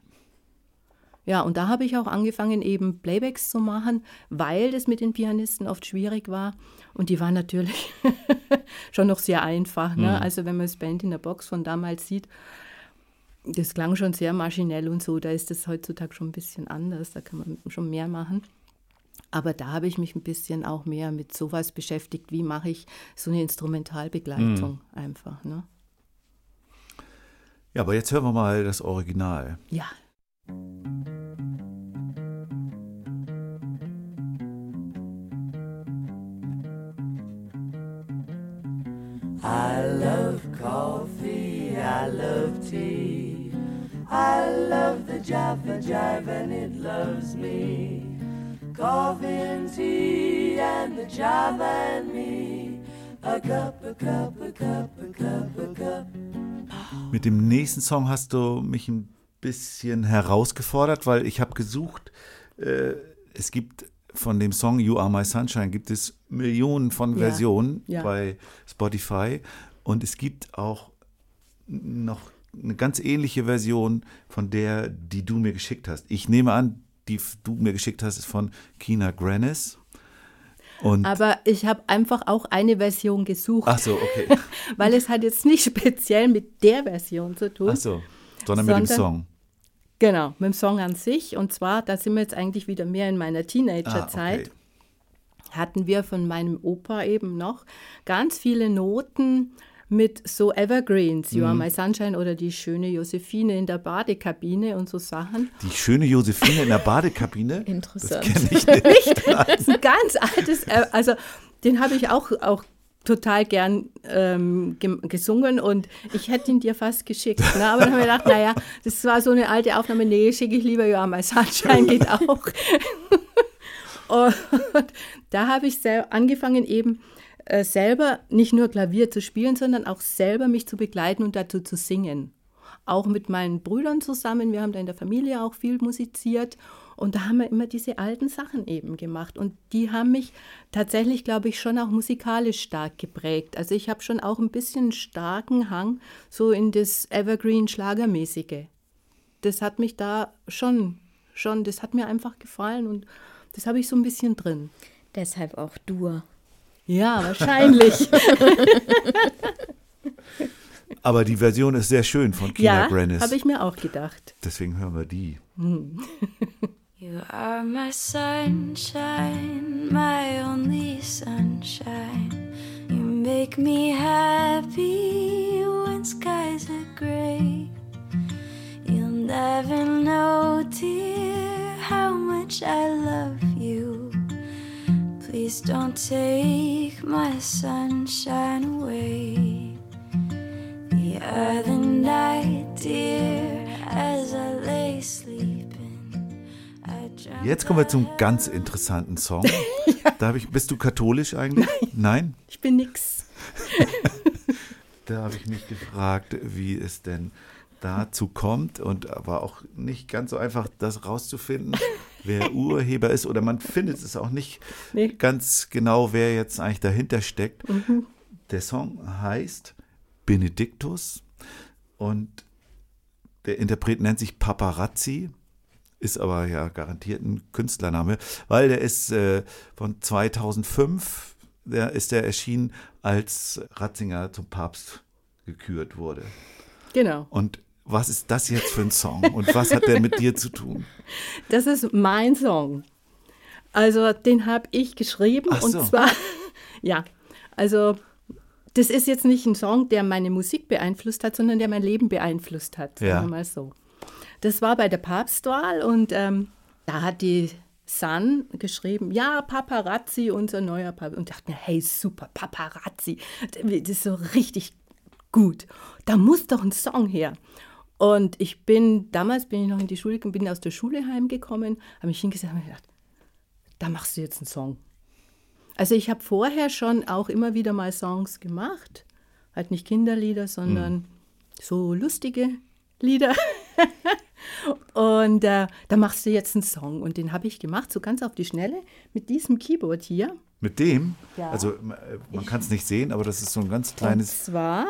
Ja, und da habe ich auch angefangen, eben Playbacks zu machen, weil das mit den Pianisten oft schwierig war. Und die waren natürlich schon noch sehr einfach. Ne? Also wenn man das Band in der Box von damals sieht, das klang schon sehr maschinell und so. Da ist das heutzutage schon ein bisschen anders. Da kann man schon mehr machen. Aber da habe ich mich ein bisschen auch mehr mit sowas beschäftigt. Wie mache ich so eine Instrumentalbegleitung einfach? Ne? Ja, aber jetzt hören wir mal das Original. Ja. I love coffee, I love tea. I love the Java Jive and it loves me. Coffee and tea and the Java and me. A cup, a cup, a cup, a cup, a cup. Mit dem nächsten Song hast du mich ein bisschen herausgefordert, weil ich habe gesucht, äh, es gibt von dem Song You Are My Sunshine gibt es Millionen von Ja, Versionen ja. bei Spotify und es gibt auch noch eine ganz ähnliche Version von der, die du mir geschickt hast. Ich nehme an, die du mir geschickt hast, ist von Kina Grannis. Und Aber ich habe einfach auch eine Version gesucht, ach so, okay. weil es hat jetzt nicht speziell mit der Version zu tun. Ach so, sondern mit dem Sondern- Song. Genau, mit dem Song an sich. Und zwar, da sind wir jetzt eigentlich wieder mehr in meiner Ah, Teenagerzeit. okay. Hatten wir von meinem Opa eben noch ganz viele Noten mit so Evergreens, You Mhm. Are My Sunshine oder die schöne Josephine in der Badekabine und so Sachen. Die schöne Josephine in der Badekabine. Interessant. Das kenne ich nicht. Das ist ein ganz altes, äh, also den habe ich auch, auch total gern ähm, gesungen und ich hätte ihn dir fast geschickt. Ne? Aber dann habe ich gedacht, naja, das war so eine alte Aufnahme, nee, schicke ich lieber Ja, My Sunshine geht auch. und da habe ich angefangen eben äh, selber nicht nur Klavier zu spielen, sondern auch selber mich zu begleiten und dazu zu singen. Auch mit meinen Brüdern zusammen. Wir haben da in der Familie auch viel musiziert. Und da haben wir immer diese alten Sachen eben gemacht. Und die haben mich tatsächlich, glaube ich, schon auch musikalisch stark geprägt. Also ich habe schon auch ein bisschen starken Hang so in das Evergreen-Schlagermäßige. Das hat mich da schon, schon, das hat mir einfach gefallen und das habe ich so ein bisschen drin. Deshalb auch Dur. Ja, wahrscheinlich. Aber die Version ist sehr schön von Kina ja, Grannis. habe ich mir auch gedacht. Deswegen hören wir die. You are my sunshine, my only sunshine. You make me happy when skies are gray. You'll never know, dear, how much I love you. Please don't take my sunshine away. The other night, dear, as I lay sleeping. I dreamt Jetzt kommen wir zum ganz interessanten Song. Da habe ich, bist du katholisch eigentlich? Nein? Ich bin nix. Da habe ich mich gefragt, wie es denn dazu kommt und war auch nicht ganz so einfach, das rauszufinden, wer Urheber ist oder man findet es auch nicht Nee. ganz genau, wer jetzt eigentlich dahinter steckt. Der Song heißt Benediktus und der Interpret nennt sich Paparazzi, ist aber ja garantiert ein Künstlername, weil der ist äh, von 2005, der ist der erschienen, als Ratzinger zum Papst gekürt wurde. Genau. Und was ist das jetzt für ein Song und was hat der mit dir zu tun? Das ist mein Song. Also den habe ich geschrieben Ach so. und zwar, ja, also das ist jetzt nicht ein Song, der meine Musik beeinflusst hat, sondern der mein Leben beeinflusst hat, sagen Ja. wir mal so. Das war bei der Papstwahl und ähm, da hat die Sun geschrieben, ja, Paparazzi, unser neuer Papst. Und dachte mir, hey, super, Paparazzi, das ist so richtig gut, da muss doch ein Song her. Und ich bin, damals bin ich noch in die Schule, bin aus der Schule heimgekommen, habe mich hingesetzt und gedacht, da machst du jetzt einen Song. Also ich habe vorher schon auch immer wieder mal Songs gemacht, halt nicht Kinderlieder, sondern so lustige Lieder. und äh, da machst du jetzt einen Song und den habe ich gemacht, so ganz auf die Schnelle mit diesem Keyboard hier. Mit dem, Ja. also äh, man kann es nicht sehen, aber das ist so ein ganz kleines.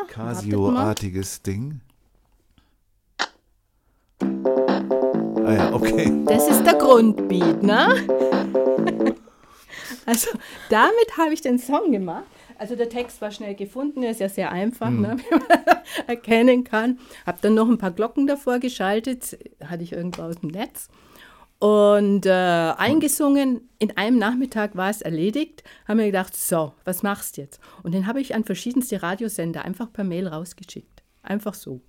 Casio-artiges Ding. Ah ja, okay. Das ist der Grundbeat, ne? Also damit habe ich den Song gemacht. Also der Text war schnell gefunden, er ist ja sehr einfach, ne, wie man erkennen kann. Habe dann noch ein paar Glocken davor geschaltet, hatte ich irgendwo aus dem Netz. Und äh, eingesungen, in einem Nachmittag war es erledigt, haben wir gedacht, so, was machst du jetzt? Und den habe ich an verschiedenste Radiosender einfach per Mail rausgeschickt. Einfach so.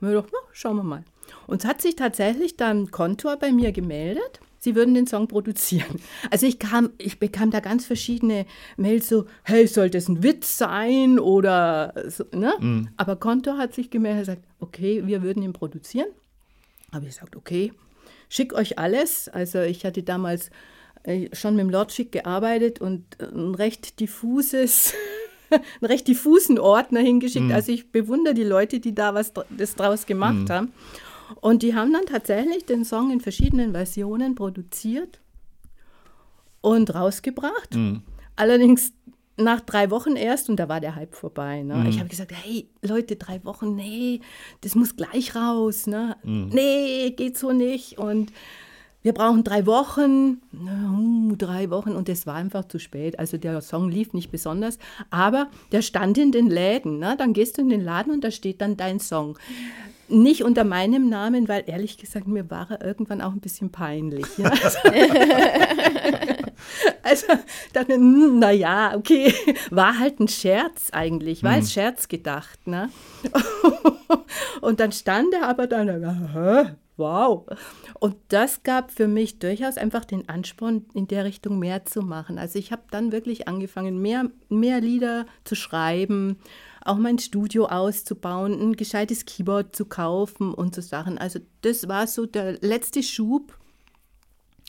Und wir gedacht, na, schauen wir mal. Und es hat sich tatsächlich dann Kontor bei mir gemeldet. Sie würden den Song produzieren. Also ich kam, ich bekam da ganz verschiedene Mails so, hey, soll das ein Witz sein oder so, ne? Aber Kontor hat sich gemeldet und gesagt, okay, wir würden ihn produzieren. Habe ich gesagt, okay, schick euch alles. Also ich hatte damals äh, schon mit dem Schick gearbeitet und äh, ein recht diffuses, einen recht diffusen Ordner hingeschickt. Also ich bewundere die Leute, die da was das draus gemacht haben. Und die haben dann tatsächlich den Song in verschiedenen Versionen produziert und rausgebracht. Allerdings nach drei Wochen erst und da war der Hype vorbei. Ne? Ich habe gesagt, hey Leute, drei Wochen, nee, das muss gleich raus. Ne? Nee, geht so nicht. Und wir brauchen drei Wochen, Na, uh, drei Wochen und es war einfach zu spät. Also der Song lief nicht besonders, aber der stand in den Läden. Ne? Dann gehst du in den Laden und da steht dann dein Song. Nicht unter meinem Namen, weil ehrlich gesagt, mir war er irgendwann auch ein bisschen peinlich. Ja? Also dachte, hm, na ja, okay, war halt ein Scherz eigentlich, war als Scherz gedacht, ne? Und dann stand er aber dann, wow. Und das gab für mich durchaus einfach den Ansporn, in der Richtung mehr zu machen. Also ich habe dann wirklich angefangen, mehr, mehr Lieder zu schreiben, auch mein Studio auszubauen, ein gescheites Keyboard zu kaufen und so Sachen. Also das war so der letzte Schub,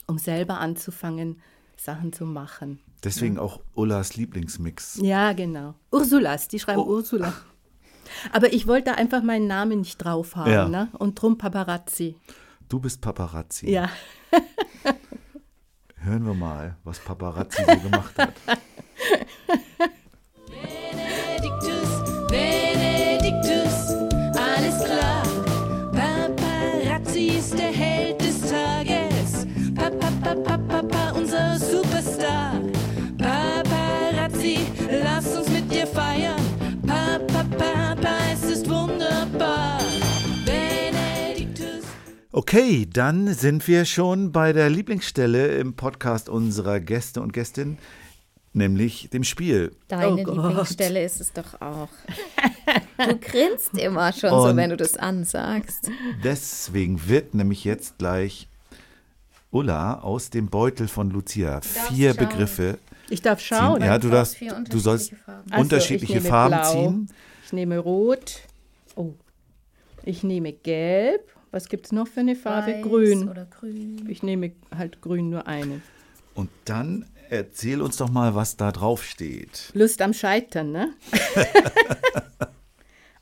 um selber anzufangen, Sachen zu machen. Deswegen auch Ullas Lieblingsmix. Ja, genau. Ursulas, die schreiben Oh. Ursula. Aber ich wollte einfach meinen Namen nicht drauf haben, Ja. ne? Und drum Paparazzi. Du bist Paparazzi. Ja. Hören wir mal, was Paparazzi so gemacht hat. Okay, dann sind wir schon bei der Lieblingsstelle im Podcast unserer Gäste und Gästinnen, nämlich dem Spiel. Deine Oh. Lieblingsstelle ist es doch auch. Du grinst immer schon so, Und- wenn du das ansagst. Deswegen wird nämlich jetzt gleich Ulla aus dem Beutel von Lucia vier schauen. Begriffe Ich darf ziehen. schauen. Ja, du, darfst, du sollst unterschiedliche Farben. Also, unterschiedliche ich nehme Farben Blau. ziehen. Ich nehme Rot. Oh. Ich nehme Gelb. Was gibt es noch für eine Farbe? Weiß grün. Oder grün. Ich nehme halt grün nur eine. Und dann erzähl uns doch mal, was da drauf steht. Lust am Scheitern, ne?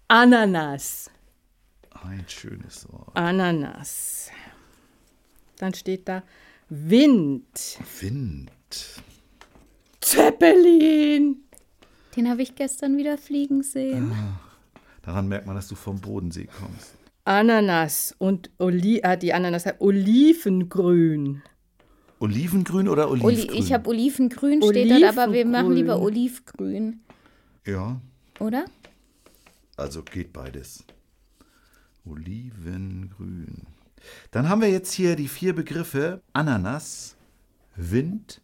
Ananas. Ein schönes Wort. Ananas. Dann steht da Wind. Wind. Zeppelin. Den habe ich gestern wieder fliegen sehen. Daran merkt man, dass du vom Bodensee kommst. Ananas und Oli ah, die Ananas Olivengrün. Olivengrün oder Oli Olivgrün? ich habe Olivengrün steht dort, aber wir machen Olivengrün. lieber Olivgrün, ja, oder? also geht beides. Olivengrün. Dann haben wir jetzt hier die vier Begriffe Ananas, Wind,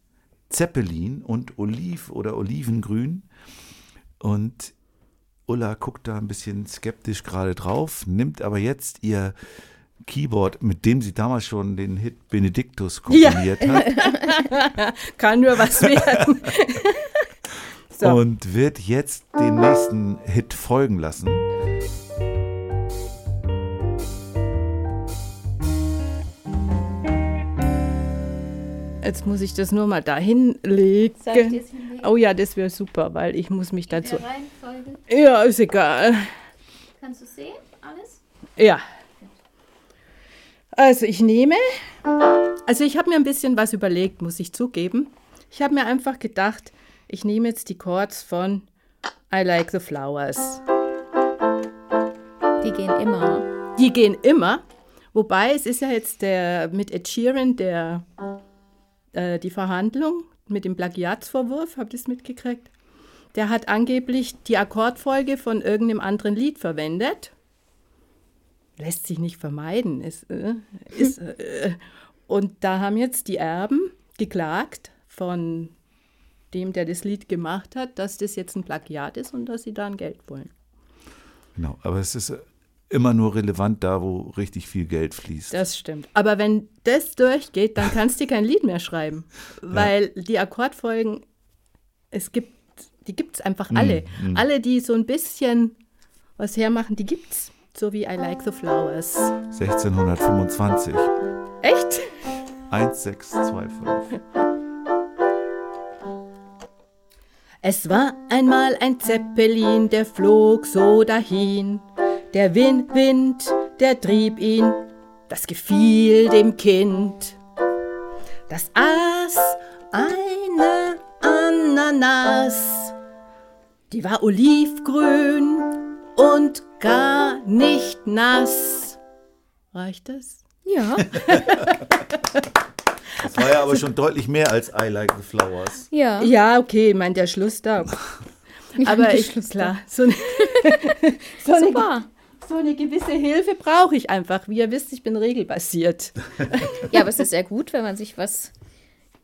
Zeppelin und Oliv oder Olivengrün. Und Ulla guckt da ein bisschen skeptisch gerade drauf, nimmt aber jetzt ihr Keyboard, mit dem sie damals schon den Hit Benediktus komponiert hat. Kann nur was werden. So. und wird jetzt den nächsten Hit folgen lassen. Jetzt muss ich das nur mal dahin legen. Oh ja, das wäre super, weil ich muss mich dazu. Ja, ist egal. Kannst du sehen? Alles? Ja. Also ich nehme, also ich habe mir ein bisschen was überlegt, muss ich zugeben. Ich habe mir einfach gedacht, ich nehme jetzt die Chords von I Like the Flowers. Die gehen immer. Die gehen immer, wobei es ist ja jetzt der mit Ed Sheeran der äh, die Verhandlung mit dem Plagiatsvorwurf, habt ihr es mitgekriegt? Der hat angeblich die Akkordfolge von irgendeinem anderen Lied verwendet. Lässt sich nicht vermeiden. Ist, äh, ist, äh, und da haben jetzt die Erben geklagt von dem, der das Lied gemacht hat, dass das jetzt ein Plagiat ist und dass sie da ein Geld wollen. Genau, aber es ist immer nur relevant da, wo richtig viel Geld fließt. Das stimmt. Aber wenn das durchgeht, dann kannst du kein Lied mehr schreiben. Weil die Akkordfolgen, es gibt, die gibt es einfach alle. Alle, die so ein bisschen was hermachen, die gibt's. So wie I Like the Flowers. 1625. Echt? 1625. Es war einmal ein Zeppelin, der flog so dahin. Der Wind, Wind, der trieb ihn, das gefiel dem Kind. Das aß eine Ananas, die war olivgrün und gar nicht nass. Reicht das? Ja. Das war ja aber schon deutlich mehr als I Like the Flowers. Ja. Ja, okay, meint der Schluss da. Aber ich, Schluss da. klar, so eine, so eine Super. So eine gewisse Hilfe brauche ich einfach. Wie ihr wisst, ich bin regelbasiert. Ja, aber es ist sehr gut, wenn man sich was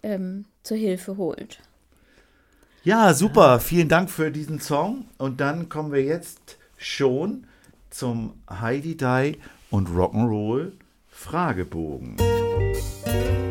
ähm, zur Hilfe holt. Ja, super. Vielen Dank für diesen Song. Und dann kommen wir jetzt schon zum Heidi Die und Rock'n'Roll Fragebogen. Zehn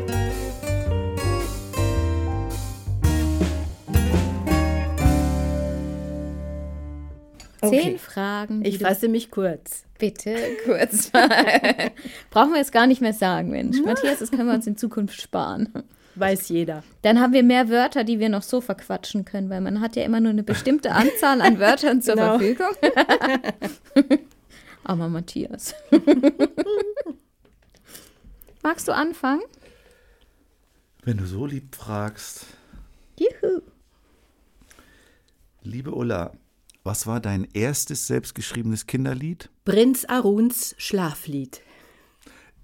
Okay. Fragen. die Ich fasse mich kurz. bitte kurz mal. Brauchen wir jetzt gar nicht mehr sagen, Mensch. Matthias, das können wir uns in Zukunft sparen. Weiß jeder. Dann haben wir mehr Wörter, die wir noch so verquatschen können, weil man hat ja immer nur eine bestimmte Anzahl an Wörtern zur Genau. Verfügung. Aber Matthias. Magst du anfangen? Wenn du so lieb fragst, Juhu. liebe Ulla, was war dein erstes selbstgeschriebenes Kinderlied? Prinz Aruns Schlaflied.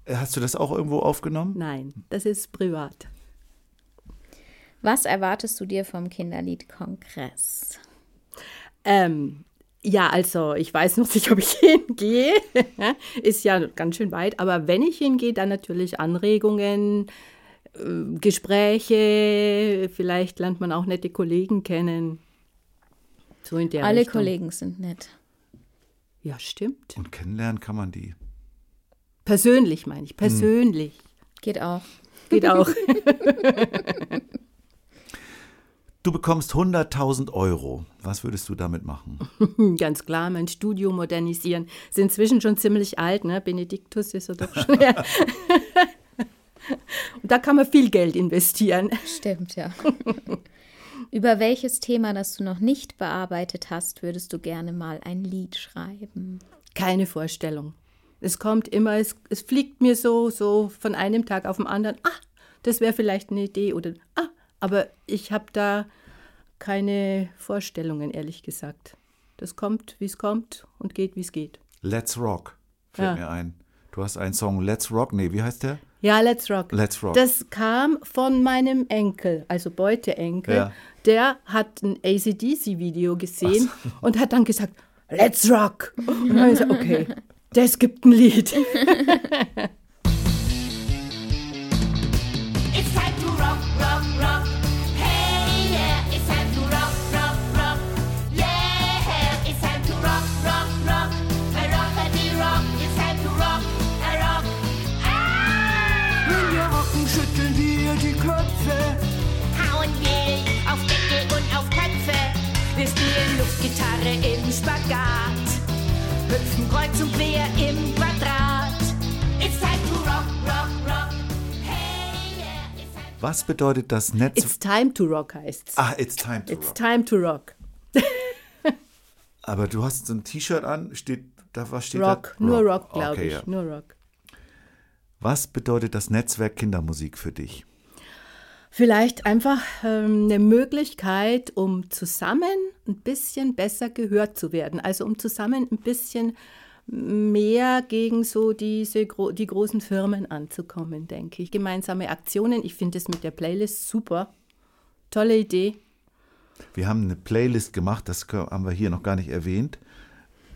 Äh, Hast du das auch irgendwo aufgenommen? Nein, das ist privat. Was erwartest du dir vom Kinderliedkongress? Ähm, ja, also ich weiß noch nicht, ob ich hingehe. ist ja ganz schön weit. Aber wenn ich hingehe, dann natürlich Anregungen, äh, Gespräche. Vielleicht lernt man auch nette Kollegen kennen. So in der Alle Richtung. Kollegen sind nett. Ja, stimmt. Und kennenlernen kann man die. Persönlich meine ich. Persönlich. Geht auch. Geht auch. Du bekommst 100.000 Euro. Was würdest du damit machen? Ganz klar, mein Studio modernisieren. Ist inzwischen schon ziemlich alt, ne? Benediktus ist ja doch schon. Und da kann man viel Geld investieren. Stimmt, ja. Über welches Thema, das du noch nicht bearbeitet hast, würdest du gerne mal ein Lied schreiben? Keine Vorstellung. Es kommt immer, es, es fliegt mir so, so von einem Tag auf den anderen. Ah, das wäre vielleicht eine Idee oder ah, aber ich habe da keine Vorstellungen, ehrlich gesagt. Das kommt, wie es kommt und geht, wie es geht. Let's Rock fällt Ja. mir ein. Du hast einen Song Let's Rock. Nee, wie heißt der? Ja, Let's Rock. Let's Rock. Das kam von meinem Enkel, also Beuteenkel. Ja. Der hat ein ACDC-Video gesehen und hat dann gesagt, Let's Rock. Und dann habe ich gesagt, okay, das gibt ein Lied. Spagat. Hüpfen kreuz und quer im Quadrat. It's time to rock, rock, rock. Hey, yeah, it's time Was bedeutet das Netz? It's time to rock heißt's. ah, it's time to It's rock. time to rock. Aber du hast so ein T-Shirt an, steht da was steht Rock, da? nur Rock, glaube Okay, ich. ja. Nur Rock. Was bedeutet das Netzwerk Kindermusik für dich? Vielleicht einfach ähm, eine Möglichkeit, um zusammen ein bisschen besser gehört zu werden. Also um zusammen ein bisschen mehr gegen so diese die großen Firmen anzukommen, denke ich. Gemeinsame Aktionen. Ich finde es mit der Playlist super. Tolle Idee. Wir haben eine Playlist gemacht, das haben wir hier noch gar nicht erwähnt,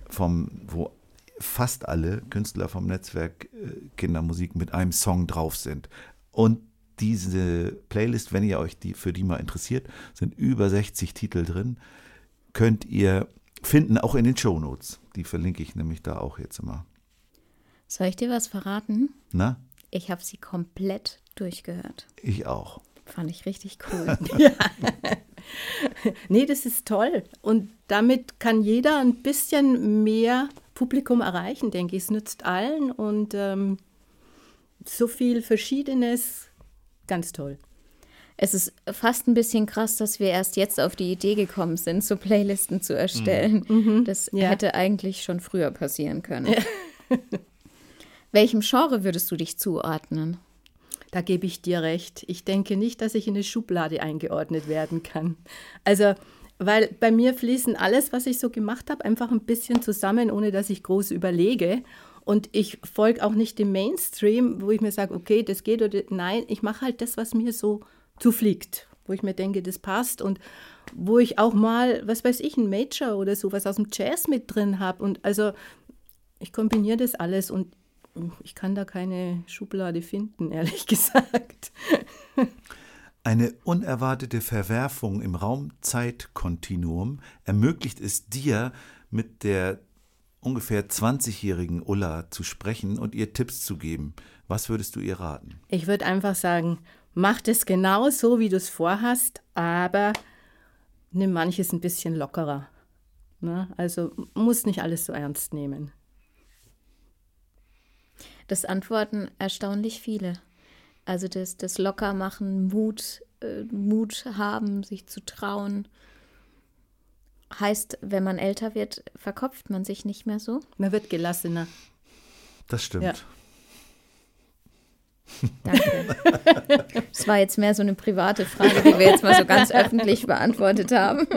vom, wo fast alle Künstler vom Netzwerk äh, Kindermusik mit einem Song drauf sind. Und diese Playlist, wenn ihr euch die für die mal interessiert, sind über 60 Titel drin, könnt ihr finden, auch in den Shownotes. Die verlinke ich nämlich da auch jetzt immer. Soll ich dir was verraten? Na, Ich habe sie komplett durchgehört. ich auch. Fand ich richtig cool. Nee, das ist toll. Und damit kann jeder ein bisschen mehr Publikum erreichen, denke ich. Es nützt allen und ähm, so viel Verschiedenes. Ganz toll. Es ist fast ein bisschen krass, dass wir erst jetzt auf die Idee gekommen sind, so Playlisten zu erstellen. Das ja. hätte eigentlich schon früher passieren können. Welchem Genre würdest du dich zuordnen? Da gebe ich dir recht. Ich denke nicht, dass ich in eine Schublade eingeordnet werden kann. Also, weil bei mir fließen alles, was ich so gemacht habe, einfach ein bisschen zusammen, ohne dass ich groß überlege. Und ich folge auch nicht dem Mainstream, wo ich mir sage, okay, das geht oder nein, ich mache halt das, was mir so zufliegt, wo ich mir denke, das passt und wo ich auch mal, was weiß ich, ein Major oder sowas aus dem Jazz mit drin habe. Und also ich kombiniere das alles und ich kann da keine Schublade finden, ehrlich gesagt. Eine unerwartete Verwerfung im Raum-Zeit-Kontinuum ermöglicht es dir, mit der ungefähr 20-jährigen Ulla zu sprechen und ihr Tipps zu geben. Was würdest du ihr raten? Ich würde einfach sagen, mach das genau so, wie du es vorhast, aber nimm manches ein bisschen lockerer. Ne? Also muss nicht alles so ernst nehmen. Das antworten erstaunlich viele. Also das, das Lockermachen, Mut, äh, Mut haben, sich zu trauen. Heißt, wenn man älter wird, verkopft man sich nicht mehr so. Man wird gelassener. Das stimmt. Ja. Danke. Das war jetzt mehr so eine private Frage, die wir jetzt mal so ganz öffentlich beantwortet haben.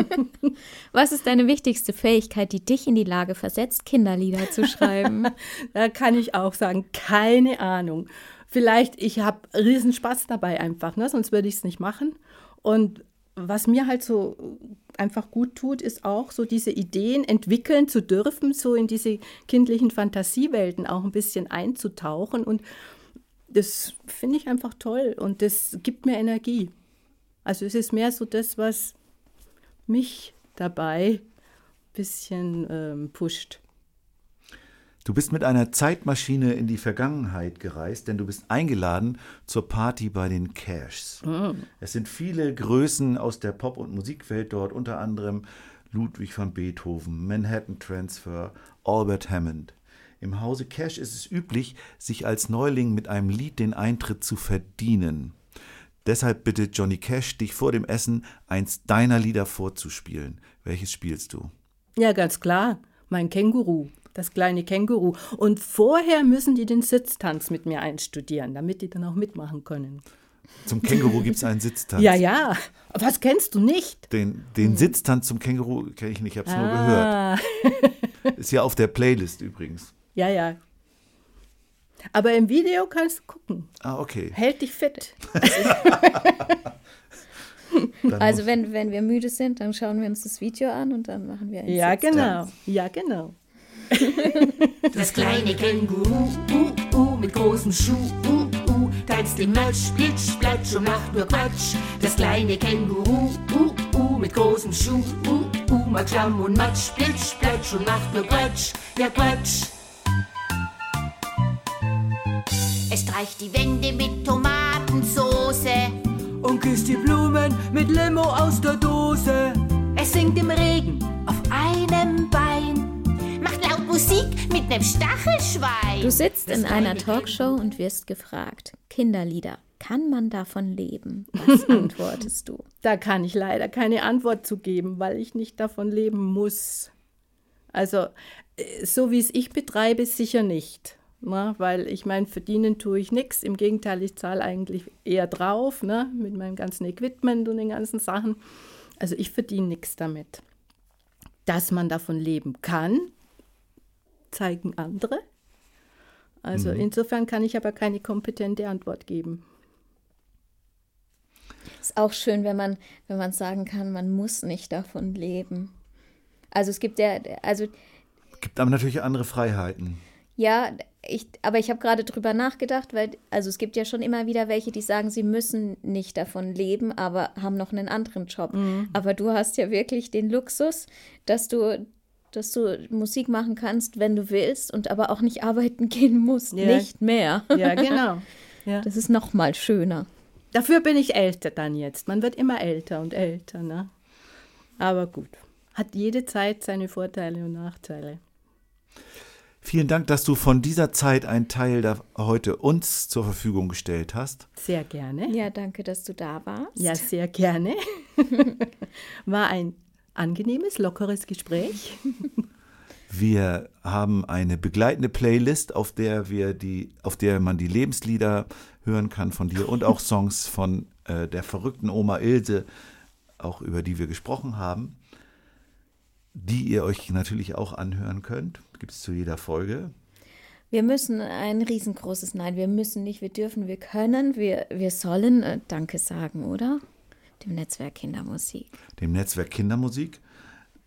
Was ist deine wichtigste Fähigkeit, die dich in die Lage versetzt, Kinderlieder zu schreiben? Da kann ich auch sagen, keine Ahnung. Vielleicht, ich habe riesen Spaß dabei einfach, ne? sonst würde ich es nicht machen. Und was mir halt so einfach gut tut, ist auch so diese Ideen entwickeln zu dürfen, so in diese kindlichen Fantasiewelten auch ein bisschen einzutauchen. Und das finde ich einfach toll und das gibt mir Energie. Also es ist mehr so das, was mich dabei ein bisschen ähm, pusht. Du bist mit einer Zeitmaschine in die Vergangenheit gereist, denn du bist eingeladen zur Party bei den Cashs. Es sind viele Größen aus der Pop- und Musikwelt dort, unter anderem Ludwig van Beethoven, Manhattan Transfer, Albert Hammond. Im Hause Cash ist es üblich, sich als Neuling mit einem Lied den Eintritt zu verdienen. Deshalb bittet Johnny Cash, dich vor dem Essen eins deiner Lieder vorzuspielen. Welches spielst du? Ja, ganz klar. Mein Känguru, das kleine Känguru. Und vorher müssen die den Sitztanz mit mir einstudieren, damit die dann auch mitmachen können. Zum Känguru gibt es einen Sitztanz. Ja, ja. Was kennst du nicht? Den, den Sitztanz zum Känguru kenne ich nicht, ich habe es nur gehört. Ah, Ist ja auf der Playlist übrigens. ja, ja. Aber im Video kannst du gucken. Ah, okay. Hält dich fit. Also wenn, wenn wir müde sind, dann schauen wir uns das Video an und dann machen wir einen Ja, Sitztanz. genau. Ja, genau. Das kleine Känguru, uh, uh, mit großem Schuh, uh, uh, tanzt im Matsch, plitsch, platsch und macht nur Quatsch. Das kleine Känguru, uh, uh, mit großem Schuh, uh, uh, mag Schlamm und Matsch, plitsch, platsch und macht nur Quatsch, ja Quatsch. Es streicht die Wände mit Tomatensoße. Und küsst die Blumen mit Limo aus der Dose. Es singt im Regen auf einem Bein. Musik mit nem Stachelschwein. Du sitzt in einer Talkshow und wirst gefragt, Kinderlieder, kann man davon leben? Was antwortest du? Da kann ich leider keine Antwort zu geben, weil ich nicht davon leben muss. Also, äh, so wie es ich betreibe, sicher nicht. Ne? Weil ich meine, verdienen tue ich nichts. Im Gegenteil, ich zahle eigentlich eher drauf, ne? mit meinem ganzen Equipment und den ganzen Sachen. Also, ich verdiene nichts damit. Dass man davon leben kann, zeigen andere. Also, insofern kann ich aber keine kompetente Antwort geben. Ist auch schön, wenn man, wenn man sagen kann, man muss nicht davon leben. Also es gibt ja, also Gibt aber natürlich andere Freiheiten. ja, ich, aber ich habe gerade drüber nachgedacht, weil, also es gibt ja schon immer wieder welche, die sagen, sie müssen nicht davon leben, aber haben noch einen anderen Job. Aber du hast ja wirklich den Luxus, dass du, dass du Musik machen kannst, wenn du willst und aber auch nicht arbeiten gehen musst. Ja. Nicht mehr. Ja, genau. Ja. Das ist noch mal schöner. Dafür bin ich älter dann jetzt. Man wird immer älter und älter, ne? Aber gut. Hat jede Zeit seine Vorteile und Nachteile. Vielen Dank, dass du von dieser Zeit einen Teil da heute uns zur Verfügung gestellt hast. Sehr gerne. Ja, danke, dass du da warst. Ja, sehr gerne. War ein angenehmes, lockeres Gespräch. Wir haben eine begleitende Playlist, auf der wir die, auf der man die Lebenslieder hören kann von dir und auch Songs von äh, der verrückten Oma Ilse, auch über die wir gesprochen haben, die ihr euch natürlich auch anhören könnt. Gibt es zu jeder Folge. Wir müssen ein riesengroßes Nein, wir müssen nicht, wir dürfen, wir können, wir, wir sollen äh, Danke sagen, oder? Dem Netzwerk Kindermusik. dem Netzwerk Kindermusik.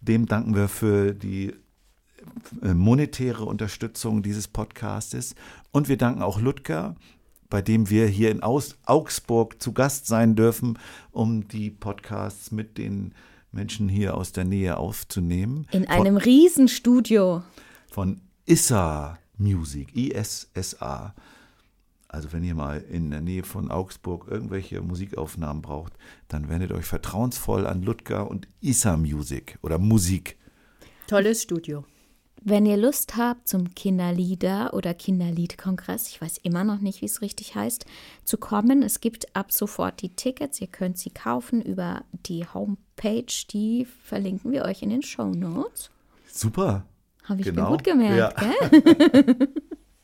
Dem danken wir für die äh, monetäre Unterstützung dieses Podcastes. Und wir danken auch Ludger, bei dem wir hier in Aus Augsburg zu Gast sein dürfen, um die Podcasts mit den Menschen hier aus der Nähe aufzunehmen. In einem Riesenstudio. Von Issa Music, I-S-S-A. Also wenn ihr mal in der Nähe von Augsburg irgendwelche Musikaufnahmen braucht, dann wendet euch vertrauensvoll an Ludger und Issa Music oder Musik. Tolles Studio. Wenn ihr Lust habt, zum Kinderlieder- oder Kinderliedkongress, ich weiß immer noch nicht, wie es richtig heißt, zu kommen, es gibt ab sofort die Tickets. Ihr könnt sie kaufen über die Homepage, die verlinken wir euch in den Show Notes. Super. Habe ich Genau. mir gut gemerkt, Ja. gell?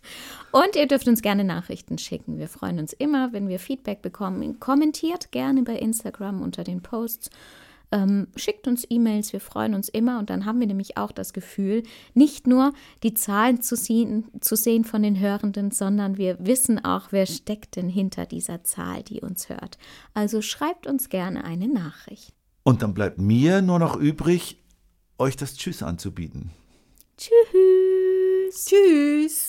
Und ihr dürft uns gerne Nachrichten schicken. Wir freuen uns immer, wenn wir Feedback bekommen. Kommentiert gerne bei Instagram unter den Posts. Ähm, schickt uns E-Mails, wir freuen uns immer. Und dann haben wir nämlich auch das Gefühl, nicht nur die Zahlen zu sehen, zu sehen von den Hörenden, sondern wir wissen auch, wer steckt denn hinter dieser Zahl, die uns hört. Also schreibt uns gerne eine Nachricht. Und dann bleibt mir nur noch übrig, euch das Tschüss anzubieten. Tschüss. Tschüss.